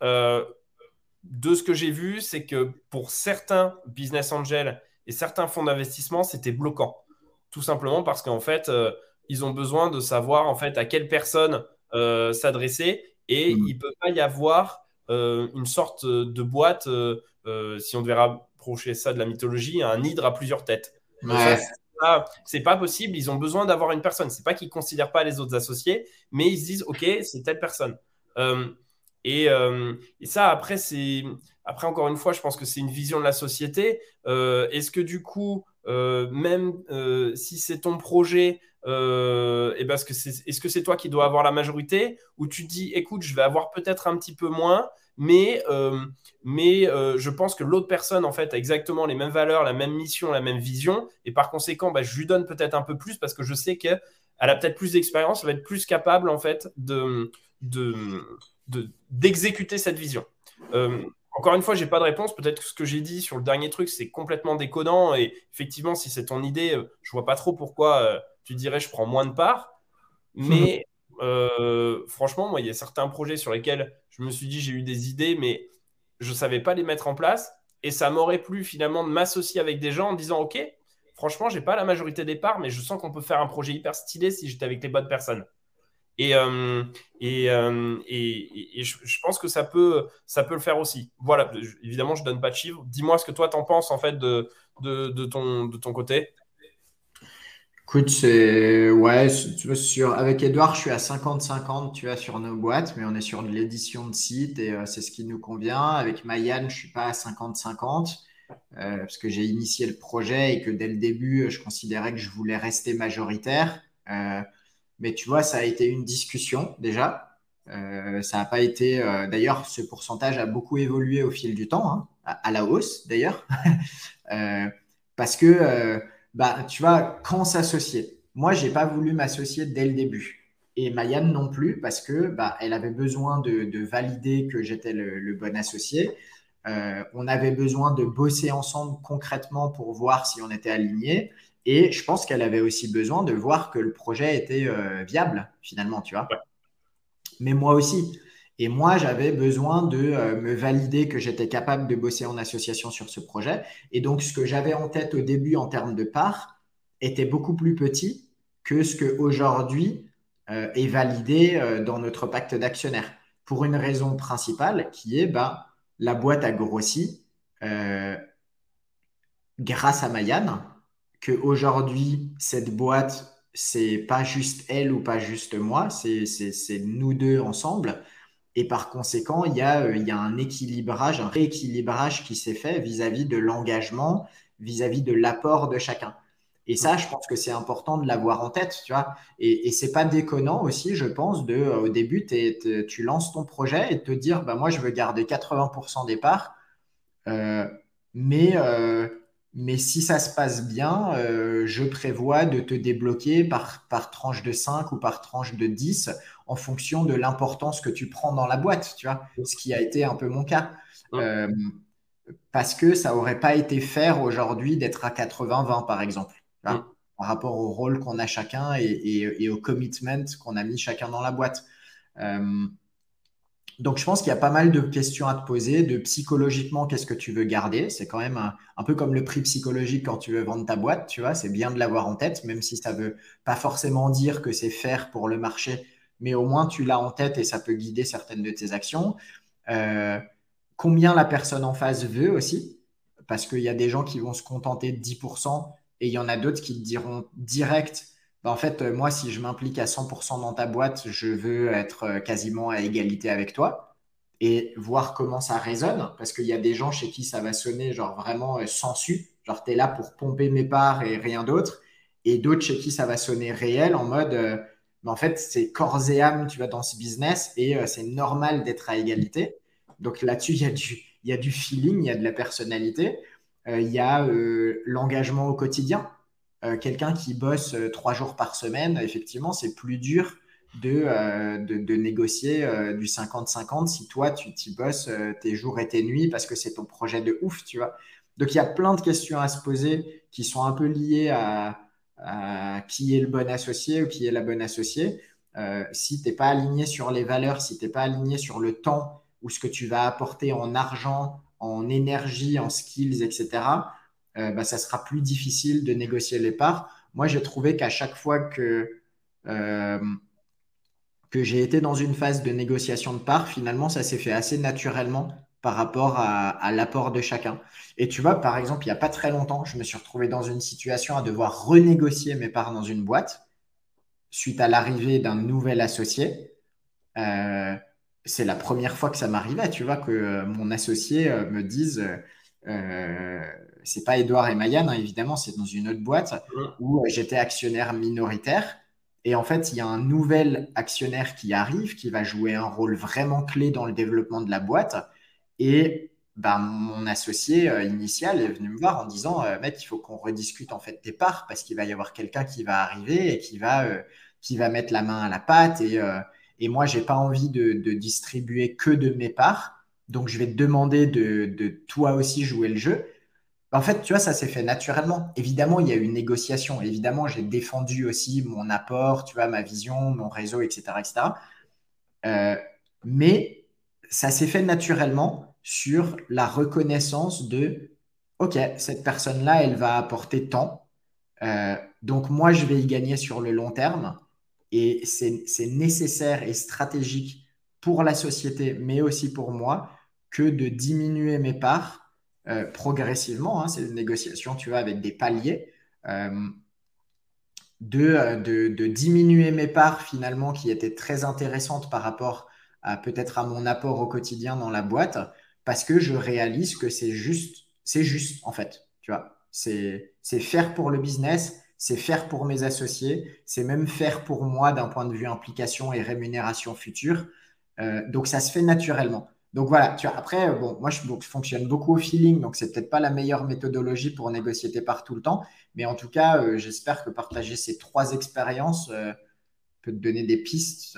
de ce que j'ai vu, c'est que pour certains business angels et certains fonds d'investissement, c'était bloquant. Tout simplement parce qu'en fait, ils ont besoin de savoir en fait à quelle personne s'adresser et mmh. il ne peut pas y avoir une sorte de boîte, si on devait chez ça de la mythologie, un hydre à plusieurs têtes. C'est pas possible. Ils ont besoin d'avoir une personne. C'est pas qu'ils considèrent pas les autres associés, mais ils se disent OK, c'est telle personne. Euh, euh, et, ça, après, c'est après encore une fois, je pense que c'est une vision de la société. Euh, est-ce que du coup, même si c'est ton projet, et parce que est-ce que c'est toi qui dois avoir la majorité, ou tu dis, écoute, je vais avoir peut-être un petit peu moins, mais, euh, mais euh, je pense que l'autre personne, en fait, a exactement les mêmes valeurs, la même mission, la même vision, et par conséquent, bah, je lui donne peut-être un peu plus parce que je sais qu'elle a peut-être plus d'expérience, elle va être plus capable, en fait, de, d'exécuter cette vision. Euh, encore une fois, j'ai pas de réponse. Peut-être que ce que j'ai dit sur le dernier truc, c'est complètement décodant. Et effectivement, si c'est ton idée, je vois pas trop pourquoi tu dirais je prends moins de parts. Mais franchement, moi, il y a certains projets sur lesquels je me suis dit, j'ai eu des idées, mais je ne savais pas les mettre en place. Et ça m'aurait plu finalement de m'associer avec des gens en disant, OK, franchement, je n'ai pas la majorité des parts, mais je sens qu'on peut faire un projet hyper stylé si j'étais avec les bonnes personnes. Et, euh, euh, je, pense que ça peut, le faire aussi. Voilà, évidemment, je ne donne pas de chiffres. Dis-moi ce que toi, tu en penses en fait de ton côté. Écoute, c'est. Ouais, tu vois, sur... avec Edouard, je suis à 50-50, tu vois, sur nos boîtes, mais on est sur de l'édition de site et euh, c'est ce qui nous convient. Avec Mayan, je suis pas à 50-50 parce que j'ai initié le projet et que dès le début, je considérais que je voulais rester majoritaire. Mais tu vois, ça a été une discussion déjà. Euh, ça n'a pas été. Euh, d'ailleurs, ce pourcentage a beaucoup évolué au fil du temps, hein, à, la hausse d'ailleurs. euh, parce que, euh, bah, tu vois, quand s'associer Moi, j'ai pas voulu m'associer dès le début. Et Mayan non plus, parce que bah, elle avait besoin de, de valider que j'étais le, le, bon associé. Euh, on avait besoin de bosser ensemble concrètement pour voir si on était alignés. Et je pense qu'elle avait aussi besoin de voir que le projet était euh, viable, finalement, tu vois. Mais moi aussi. Et moi, j'avais besoin de euh, me valider que j'étais capable de bosser en association sur ce projet. Et donc, ce que j'avais en tête au début en termes de parts était beaucoup plus petit que ce qu'aujourd'hui euh, est validé euh, dans notre pacte d'actionnaires. Pour une raison principale qui est, bah, la boîte a grossi grâce à Mayan qu'aujourd'hui, cette boîte, c'est pas juste elle ou pas juste moi, c'est nous deux ensemble. Et par conséquent, il y a, euh, il y a un équilibrage, un rééquilibrage qui s'est fait vis-à-vis de l'engagement, vis-à-vis de l'apport de chacun. Et ça, je pense que c'est important de l'avoir en tête, tu vois. Et, et c'est pas déconnant aussi, je pense, euh, au début, tu lances ton projet et te dire, bah moi, je veux garder 80% des parts, euh, mais mais si ça se passe bien, euh, je prévois de te débloquer par, par tranche de 5 ou par tranche de 10 en fonction de l'importance que tu prends dans la boîte, tu vois, ce qui a été un peu mon cas. Euh, parce que ça n'aurait pas été faire aujourd'hui d'être à 80-20, par exemple, par rapport au rôle qu'on a chacun et, au commitment qu'on a mis chacun dans la boîte. Euh, donc, je pense qu'il y a pas mal de questions à te poser, de psychologiquement, qu'est-ce que tu veux garder? C'est quand même un, peu comme le prix psychologique quand tu veux vendre ta boîte, tu vois, c'est bien de l'avoir en tête, même si ça veut pas forcément dire que c'est faire pour le marché, mais au moins tu l'as en tête et ça peut guider certaines de tes actions. Euh, combien la personne en face veut aussi, parce qu'il y a des gens qui vont se contenter de 10% et il y en a d'autres qui te diront direct, bah, en fait, euh, moi, si je m'implique à 100% dans ta boîte, je veux être euh, quasiment à égalité avec toi et voir comment ça résonne. Parce qu'il y a des gens chez qui ça va sonner genre vraiment euh, sensu. Genre, tu es là pour pomper mes parts et rien d'autre. Et d'autres chez qui ça va sonner réel en mode, mais en fait, c'est corps et âme, tu vas dans ce business et c'est normal d'être à égalité. Donc là-dessus, il y a du feeling, il y a de la personnalité, il y a l'engagement au quotidien. Euh, quelqu'un qui bosse euh, trois jours par semaine, effectivement, c'est plus dur de, euh, de, négocier du 50-50 si toi, tu t'y bosses tes jours et tes nuits parce que c'est ton projet de ouf, tu vois. Donc, il y a plein de questions à se poser qui sont un peu liées à, qui est le bon associé ou qui est la bonne associée. si tu n'es pas aligné sur les valeurs, si tu n'es pas aligné sur le temps ou ce que tu vas apporter en argent, en énergie, en skills, etc., euh, bah, ça sera plus difficile de négocier les parts. Moi, j'ai trouvé qu'à chaque fois que, euh, que j'ai été dans une phase de négociation de parts, finalement, ça s'est fait assez naturellement par rapport à, l'apport de chacun. Et tu vois, par exemple, il n'y a pas très longtemps, je me suis retrouvé dans une situation à devoir renégocier mes parts dans une boîte suite à l'arrivée d'un nouvel associé. Euh, c'est la première fois que ça m'arrivait, tu vois, que mon associé me dise c'est pas Edouard et Mayan, hein, évidemment, c'est dans une autre boîte où euh, j'étais actionnaire minoritaire. Et en fait, il y a un nouvel actionnaire qui arrive, qui va jouer un rôle vraiment clé dans le développement de la boîte. Et ben, mon associé euh, initial est venu me voir en disant euh, Mec, il faut qu'on rediscute en fait tes parts parce qu'il va y avoir quelqu'un qui va arriver et qui va, qui va mettre la main à la pâte. Et, et moi, j'ai pas envie de, de, distribuer que de mes parts. Donc, je vais te demander de, de toi aussi jouer le jeu. En fait, tu vois, ça s'est fait naturellement. Évidemment, il y a eu une négociation. Évidemment, j'ai défendu aussi mon apport, tu vois, ma vision, mon réseau, etc. etc. Euh, mais ça s'est fait naturellement sur la reconnaissance de, OK, cette personne-là, elle va apporter tant. Euh, donc, moi, je vais y gagner sur le long terme. Et c'est nécessaire et stratégique pour la société, mais aussi pour moi, que de diminuer mes parts euh, progressivement. Hein, c'est une négociation, tu vois, avec des paliers. Euh, de, de, diminuer mes parts finalement qui étaient très intéressantes par rapport à peut-être à mon apport au quotidien dans la boîte parce que je réalise que c'est juste, c'est juste en fait, tu vois. C'est faire pour le business, c'est faire pour mes associés, c'est même faire pour moi d'un point de vue implication et rémunération future. Euh, donc ça se fait naturellement. Donc voilà, tu vois, après, bon, moi je, fonctionne beaucoup au feeling, donc c'est peut-être pas la meilleure méthodologie pour négocier tes parts tout le temps, mais en tout cas, euh, j'espère que partager ces trois expériences euh, peut te donner des pistes.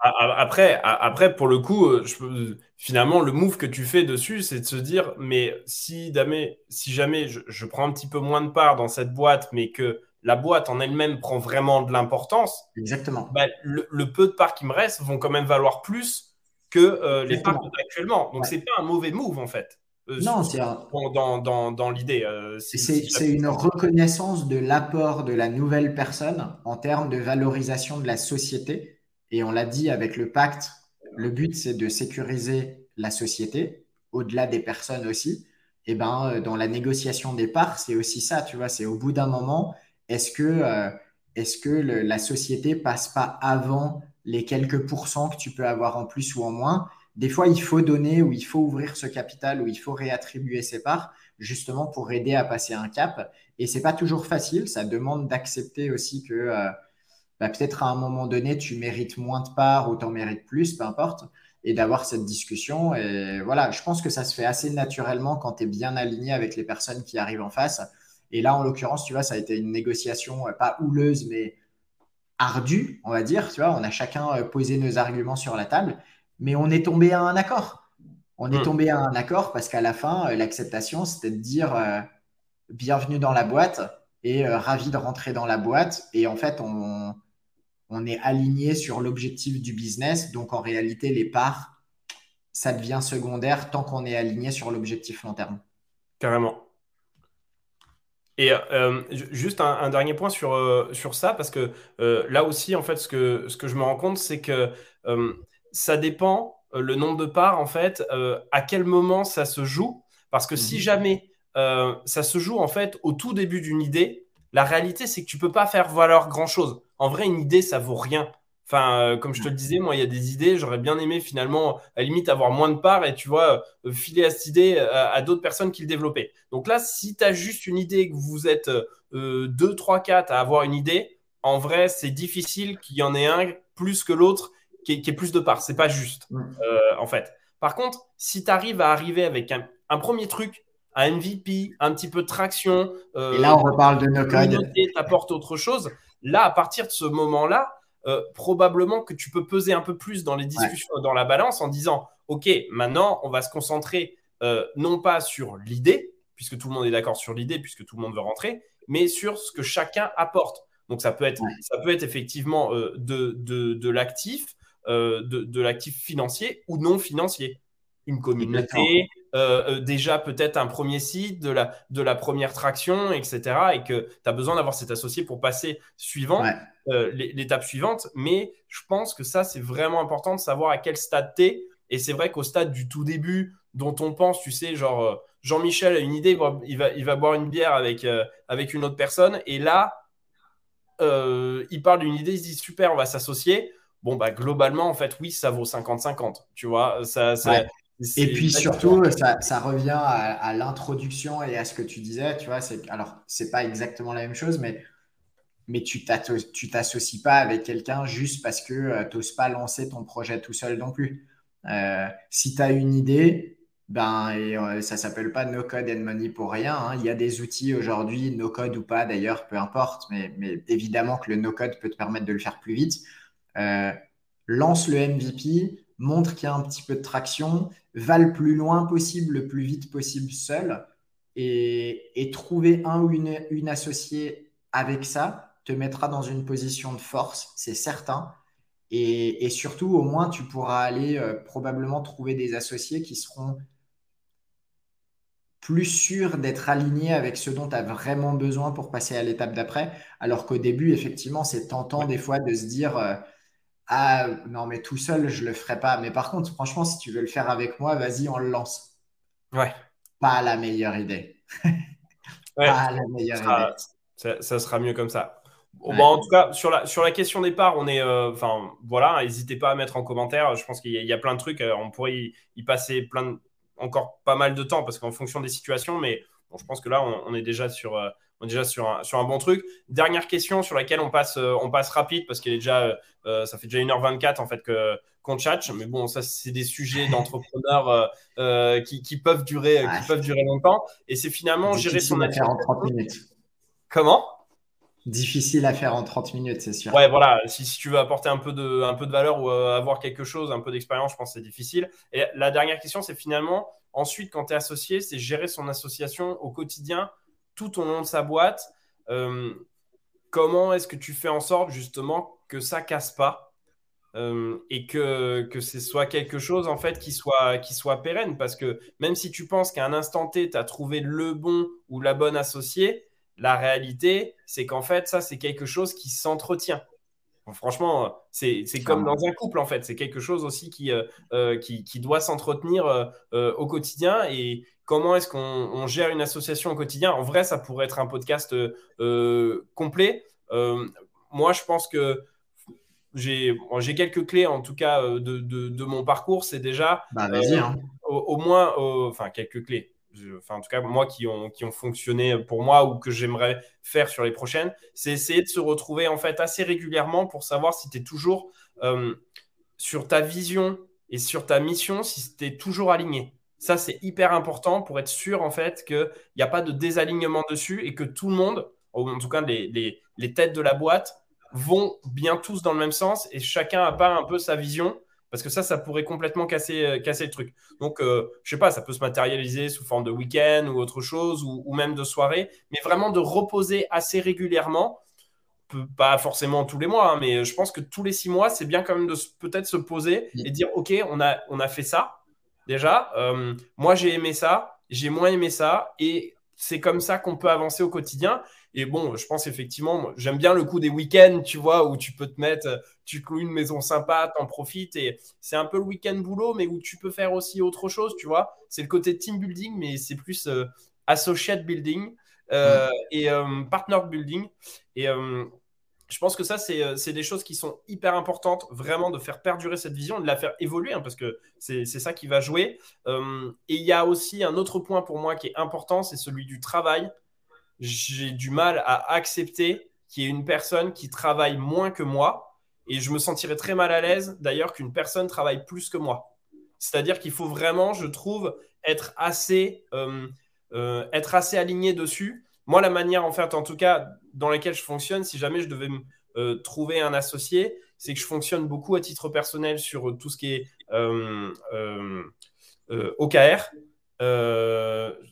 après, après, pour le coup, je, finalement, le move que tu fais dessus, c'est de se dire, mais si jamais, si jamais je, prends un petit peu moins de parts dans cette boîte, mais que la boîte en elle-même prend vraiment de l'importance, exactement. Bah, le, peu de parts qui me restent vont quand même valoir plus que euh, les parts actuellement. Donc, ce c'est pas un mauvais move en fait. Euh, non, c'est dans, dans, dans l'idée. Euh, c'est une reconnaissance de l'apport de la nouvelle personne en termes de valorisation de la société. Et on l'a dit avec le pacte, le but c'est de sécuriser la société, au-delà des personnes aussi. Et ben, dans la négociation des parts, c'est aussi ça, tu vois, c'est au bout d'un moment, est-ce que, euh, est que la société passe pas avant les quelques pourcents que tu peux avoir en plus ou en moins Des fois, il faut donner ou il faut ouvrir ce capital ou il faut réattribuer ses parts justement pour aider à passer un cap. Et c'est pas toujours facile. Ça demande d'accepter aussi que euh, bah, peut-être à un moment donné, tu mérites moins de parts ou tu en mérites plus, peu importe, et d'avoir cette discussion. Et voilà, je pense que ça se fait assez naturellement quand tu es bien aligné avec les personnes qui arrivent en face. Et là, en l'occurrence, tu vois, ça a été une négociation euh, pas houleuse, mais ardue, on va dire. Tu vois, on a chacun euh, posé nos arguments sur la table, mais on est tombé à un accord. On est hmm. tombé à un accord parce qu'à la fin, euh, l'acceptation, c'était de dire bienvenue dans la boîte et ravi de rentrer dans la boîte. Et en fait, on, on est aligné sur l'objectif du business. Donc, en réalité, les parts, ça devient secondaire tant qu'on est aligné sur l'objectif long terme. Carrément. Et euh, juste un, dernier point sur, euh, sur ça, parce que euh, là aussi, en fait, ce que, ce que je me rends compte, c'est que ça dépend, le nombre de parts, en fait, à quel moment ça se joue. Parce que si mhm. jamais ça se joue, en fait, au tout début d'une idée, la réalité, c'est que tu peux pas faire valoir grand-chose. En vrai, une idée, ça vaut rien. Enfin, euh, comme je te le disais, moi, il y a des idées, j'aurais bien aimé finalement, à la limite, avoir moins de parts et tu vois, euh, filer à cette idée euh, à, d'autres personnes qui le développaient. Donc là, si tu as juste une idée, que vous êtes 2, 3, 4 à avoir une idée, en vrai, c'est difficile qu'il y en ait un plus que l'autre qui, ait plus de parts. C'est pas juste, en fait. Par contre, si tu arrives à arriver avec un, premier truc, un MVP, un petit peu de traction, et là, on reparle de nos codes. apporte autre chose. Là, à partir de ce moment-là, euh, probablement que tu peux peser un peu plus dans les discussions, dans la balance en disant, OK, maintenant, on va se concentrer euh, non pas sur l'idée, puisque tout le monde est d'accord sur l'idée, puisque tout le monde veut rentrer, mais sur ce que chacun apporte. Donc ça peut être, ça peut être effectivement euh, de, de, l'actif, de, de l'actif financier ou non financier. Une communauté, déjà peut-être un premier site, de la, de la première traction, etc. Et que tu as besoin d'avoir cet associé pour passer suivant. Euh, l'étape suivante. Mais je pense que ça, c'est vraiment important de savoir à quel stade tu es. Et c'est vrai qu'au stade du tout début, dont on pense, tu sais, genre euh, Jean-Michel a une idée, il va, il va boire une bière avec, euh, avec une autre personne. Et là, il parle d'une idée, il se dit super, on va s'associer. Bon, bah, globalement, en fait, oui, ça vaut 50-50. Tu vois, ça, Et puis surtout, ça, ça, revient à, à l'introduction et à ce que tu disais, tu vois, c'est alors c'est pas exactement la même chose, mais mais tu t'associes pas avec quelqu'un juste parce que euh, tu n'oses pas lancer ton projet tout seul non plus. Euh, si tu as une idée, ben, et, euh, ça s'appelle pas No Code and Money pour rien. Hein. Il y a des outils aujourd'hui, no code ou pas d'ailleurs, peu importe, mais, mais, évidemment que le no code peut te permettre de le faire plus vite. lance le MVP, montre qu'il y a un petit peu de traction, va le plus loin possible, le plus vite possible seul, et, et trouver un ou une, une associée avec ça te mettra dans une position de force, c'est certain. Et, surtout, au moins, tu pourras aller euh, probablement trouver des associés qui seront plus sûr d'être aligné avec ce dont tu as vraiment besoin pour passer à l'étape d'après. Alors qu'au début, effectivement, c'est tentant des fois de se dire euh, Ah non, mais tout seul, je le ferai pas. Mais par contre, franchement, si tu veux le faire avec moi, vas-y, on le lance. Ouais. Pas la meilleure idée. pas la meilleure idée. Ça, sera mieux comme ça. en tout cas, sur la, sur la question départ, on est. Euh, enfin, voilà, n'hésitez pas à mettre en commentaire. Je pense qu'il y, a plein de trucs. Euh, on pourrait y, passer plein de, encore pas mal de temps parce qu'en fonction des situations, mais bon, je pense que là, on, est déjà sur. Euh, on est déjà sur un, sur un, bon truc. Dernière question sur laquelle on passe, on passe rapide parce qu'elle est déjà, ça fait déjà 1h24 en fait que, qu'on chat. Mais bon, ça, c'est des sujets d'entrepreneurs qui, qui, peuvent durer, qui peuvent durer longtemps. Et c'est finalement gérer son affaire en 30 minutes. Comment? Difficile à faire en 30 minutes, c'est sûr. Ouais, voilà. Si, tu veux apporter un peu de, un peu de valeur ou euh, avoir quelque chose, un peu d'expérience, je pense que c'est difficile. Et la dernière question, c'est finalement, ensuite, quand tu es associé, c'est gérer son association au quotidien, tout au long de sa boîte. Euh, comment est-ce que tu fais en sorte, justement, que ça casse pas euh, et que, que ce soit quelque chose, en fait, qui soit, qui soit pérenne? Parce que même si tu penses qu'à un instant T, tu as trouvé le bon ou la bonne associée, la réalité, c'est qu'en fait, ça, c'est quelque chose qui s'entretient. franchement, c'est comme dans un couple, en fait. C'est quelque chose aussi qui, euh, euh, qui, doit s'entretenir euh, au quotidien. Et comment est-ce qu'on gère une association au quotidien En vrai, ça pourrait être un podcast complet. moi, je pense que j'ai quelques clés, en tout cas, de, mon parcours. C'est déjà, bah, hein. au, moins, enfin, quelques clés enfin en tout cas moi qui ont, qui ont fonctionné pour moi ou que j'aimerais faire sur les prochaines, c'est essayer de se retrouver en fait assez régulièrement pour savoir si tu es toujours euh, sur ta vision et sur ta mission, si tu es toujours aligné. Ça, c'est hyper important pour être sûr en fait qu'il n'y a pas de désalignement dessus et que tout le monde, en tout cas les, les, les têtes de la boîte, vont bien tous dans le même sens et chacun a pas un peu sa vision parce que ça, ça pourrait complètement casser, euh, casser le truc. Donc, euh, je sais pas, ça peut se matérialiser sous forme de week-end ou autre chose, ou, même de soirée, mais vraiment de reposer assez régulièrement. Pas forcément tous les mois, hein, mais je pense que tous les six mois, c'est bien quand même de peut-être se poser et dire Ok, on a, on a fait ça déjà. Euh, moi, j'ai aimé ça, j'ai moins aimé ça, et c'est comme ça qu'on peut avancer au quotidien. Et bon, je pense effectivement, j'aime bien le coup des week-ends, tu vois, où tu peux te mettre, tu cloues une maison sympa, t'en profites. Et c'est un peu le week-end boulot, mais où tu peux faire aussi autre chose, tu vois. C'est le côté team building, mais c'est plus euh, associate building euh, et euh, partner building. Et je pense que ça, c'est des choses qui sont hyper importantes, vraiment de faire perdurer cette vision, de la faire évoluer, hein, parce que c'est ça qui va jouer. et il y a aussi un autre point pour moi qui est important, c'est celui du travail j'ai du mal à accepter qu'il y ait une personne qui travaille moins que moi. Et je me sentirais très mal à l'aise d'ailleurs qu'une personne travaille plus que moi. C'est-à-dire qu'il faut vraiment, je trouve, être assez, euh, euh, être assez aligné dessus. Moi, la manière, en fait, en tout cas, dans laquelle je fonctionne, si jamais je devais euh, trouver un associé, c'est que je fonctionne beaucoup à titre personnel sur tout ce qui est OKR.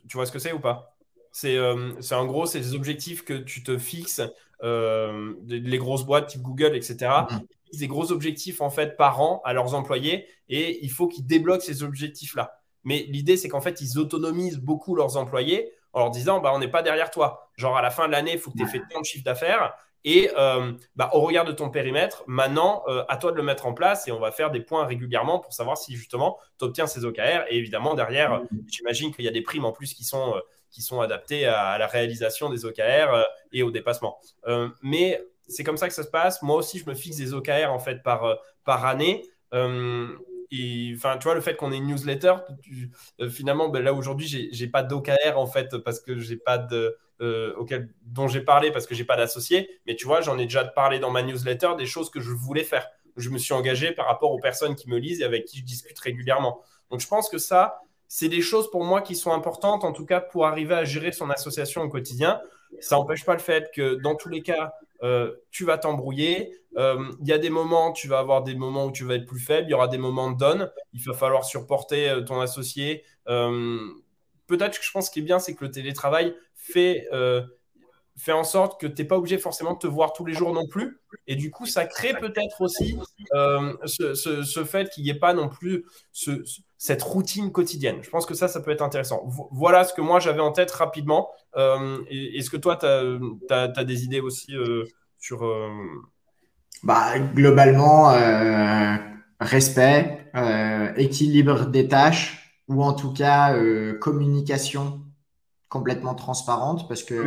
tu vois ce que c'est ou pas? Euh, c'est en gros, c'est des objectifs que tu te fixes, euh, les grosses boîtes type Google, etc. Mm-hmm. Des gros objectifs en fait par an à leurs employés et il faut qu'ils débloquent ces objectifs-là. Mais l'idée, c'est qu'en fait, ils autonomisent beaucoup leurs employés en leur disant bah, on n'est pas derrière toi. Genre, à la fin de l'année, il faut que tu aies fait tant de chiffre d'affaires. Et euh, bah, au regard de ton périmètre, maintenant, à toi de le mettre en place et on va faire des points régulièrement pour savoir si justement tu obtiens ces OKR. Et évidemment, derrière, mm-hmm. j'imagine qu'il y a des primes en plus qui sont qui sont adaptés à, la réalisation des OKR euh, et au dépassement. Euh, mais c'est comme ça que ça se passe. Moi aussi, je me fixe des OKR en fait par, euh, par année. Enfin, tu vois, le fait qu'on ait une newsletter, finalement, ben, là aujourd'hui, j'ai pas d'OKR en fait parce que j'ai pas de auquel, dont j'ai parlé parce que j'ai pas d'associé. Mais tu vois, j'en ai déjà parlé dans ma newsletter des choses que je voulais faire. Je me suis engagé par rapport aux personnes qui me lisent et avec qui je discute régulièrement. Donc, je pense que ça, c'est des choses pour moi qui sont importantes, en tout cas pour arriver à gérer son association au quotidien. Ça n'empêche pas le fait que dans tous les cas, euh, tu vas t'embrouiller. Euh, il y a des moments, tu vas avoir des moments où tu vas être plus faible. Il y aura des moments de donne. Il va falloir supporter euh, ton associé. Peut-être que je pense ce qui est bien, c'est que le télétravail fait fait en sorte que tu n'es pas obligé forcément de te voir tous les jours non plus. Et du coup, ça crée peut-être aussi euh, ce, fait qu'il n'y ait pas non plus cette routine quotidienne. Je pense que ça, ça peut être intéressant. Voilà ce que moi j'avais en tête rapidement. Euh, est-ce que toi, tu as, des idées aussi euh, sur... Bah, globalement, respect, équilibre des tâches, ou en tout cas communication complètement transparente parce que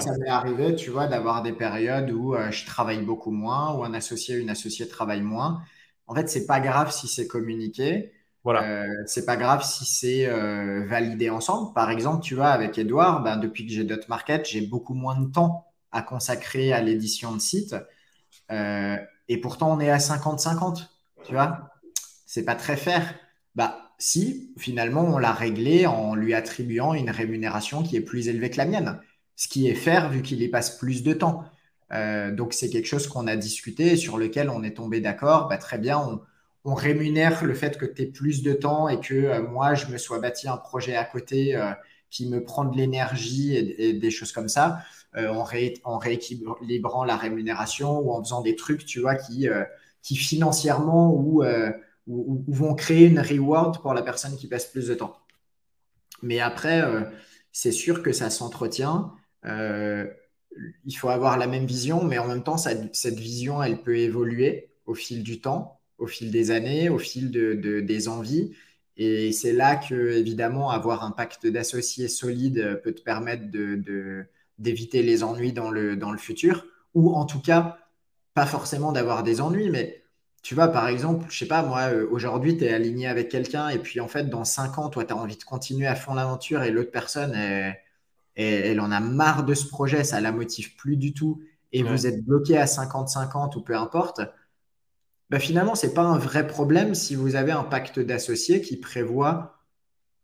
ça m'est arrivé, tu vois, d'avoir des périodes où euh, je travaille beaucoup moins, où un associé, une associée travaille moins. En fait, c'est pas grave si c'est communiqué. Voilà. Euh, c'est pas grave si c'est euh, validé ensemble. Par exemple, tu vois, avec Edouard, ben, depuis que j'ai Dot Market, j'ai beaucoup moins de temps à consacrer à l'édition de site. et pourtant, on est à 50-50. Tu vois, c'est pas très fair. Bah, si finalement on l'a réglé en lui attribuant une rémunération qui est plus élevée que la mienne, ce qui est faire vu qu'il y passe plus de temps. Euh, donc c'est quelque chose qu'on a discuté sur lequel on est tombé d'accord. Bah, très bien, on, rémunère le fait que tu aies plus de temps et que euh, moi je me sois bâti un projet à côté euh, qui me prend de l'énergie et, des choses comme ça, en, rééquilibrant la rémunération ou en faisant des trucs, tu vois, qui, financièrement ou ou, vont créer une reward pour la personne qui passe plus de temps. Mais après, euh, c'est sûr que ça s'entretient. Euh, il faut avoir la même vision, mais en même temps, cette vision, elle peut évoluer au fil du temps, au fil des années, au fil de, des envies. Et c'est là que, évidemment, avoir un pacte d'associés solide peut te permettre d'éviter les ennuis dans le, dans le futur, ou en tout cas, pas forcément d'avoir des ennuis, mais tu vois, par exemple, je sais pas, moi, euh, aujourd'hui, tu es aligné avec quelqu'un et puis en fait, dans cinq ans, toi, tu as envie de continuer à fond l'aventure et l'autre personne, elle, en a marre de ce projet, ça la motive plus du tout et vous êtes bloqué à 50-50 ou peu importe. Bah, finalement, ce n'est pas un vrai problème si vous avez un pacte d'associés qui prévoit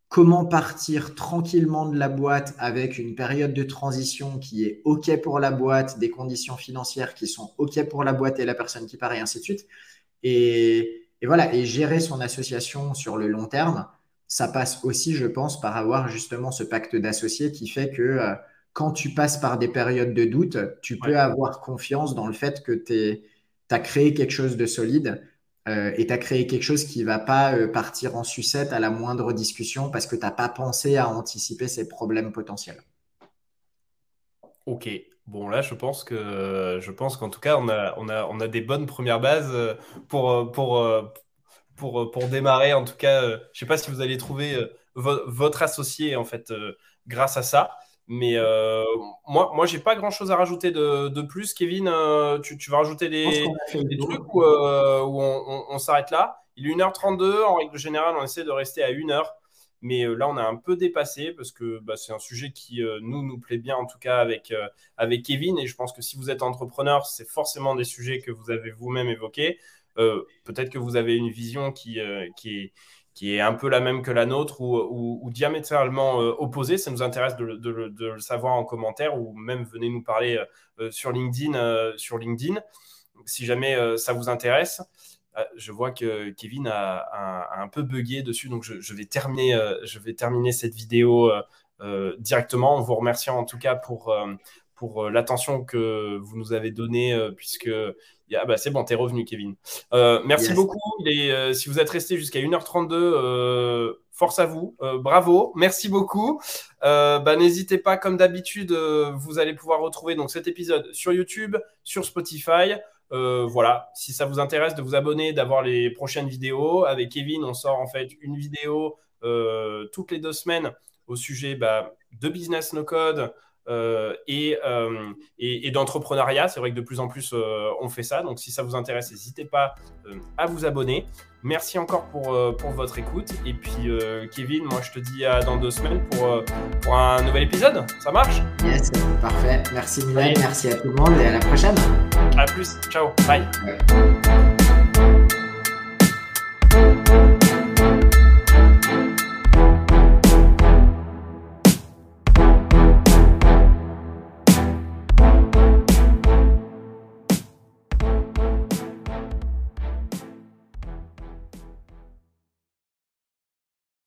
comment partir tranquillement de la boîte avec une période de transition qui est OK pour la boîte, des conditions financières qui sont OK pour la boîte et la personne qui part et ainsi de suite. Et, voilà, et gérer son association sur le long terme, ça passe aussi, je pense, par avoir justement ce pacte d'associés qui fait que euh, quand tu passes par des périodes de doute, tu peux avoir confiance dans le fait que tu as créé quelque chose de solide euh, et tu as créé quelque chose qui va pas euh, partir en sucette à la moindre discussion parce que tu n'as pas pensé à anticiper ces problèmes potentiels. Ok, Bon, là, je pense que je pense qu'en tout cas, on a, on, a, on a des bonnes premières bases euh, pour, pour, pour, pour démarrer. En tout cas, je ne sais pas si vous allez trouver votre associé, en fait, grâce à ça. Mais moi, moi j'ai pas grand chose à rajouter de, de plus. Kevin, tu, tu, vas rajouter des, des trucs ou, on, on s'arrête là? Il est 1h32. En règle générale, on essaie de rester à 1h. Mais euh, là, on a un peu dépassé parce que bah, c'est un sujet qui euh, nous, nous plaît bien, en tout cas avec, euh, avec Kevin. Et je pense que si vous êtes entrepreneur, c'est forcément des sujets que vous avez vous-même évoqués. Peut-être que vous avez une vision qui, qui, est, qui est un peu la même que la nôtre ou, diamétralement opposée. Ça nous intéresse de, le savoir en commentaire ou même venez nous parler sur LinkedIn, sur LinkedIn si jamais ça vous intéresse. Je vois que Kevin a, un peu bugué dessus, donc je, vais, terminer, euh, cette vidéo euh, euh, directement en vous remerciant en tout cas pour, pour l'attention que vous nous avez donnée, puisque ah bah c'est bon, t'es revenu, Kevin. merci beaucoup. si vous êtes resté jusqu'à 1h32, force à vous. bravo. Merci beaucoup. Bah, N'hésitez pas, comme d'habitude, vous allez pouvoir retrouver donc, cet épisode sur YouTube, sur Spotify. Euh, voilà, si ça vous intéresse de vous abonner, d'avoir les prochaines vidéos. Avec Kevin, on sort en fait une vidéo euh, toutes les deux semaines au sujet bah, de business no code euh, et, et, d'entrepreneuriat. C'est vrai que de plus en plus on fait ça. Donc si ça vous intéresse, n'hésitez pas à vous abonner. Merci encore pour, pour votre écoute. Et puis Kevin, moi je te dis à dans deux semaines pour, pour un nouvel épisode. Ça marche? Yes, parfait. Merci Milan, merci à tout le monde et à la prochaine. À plus. Ciao. Bye.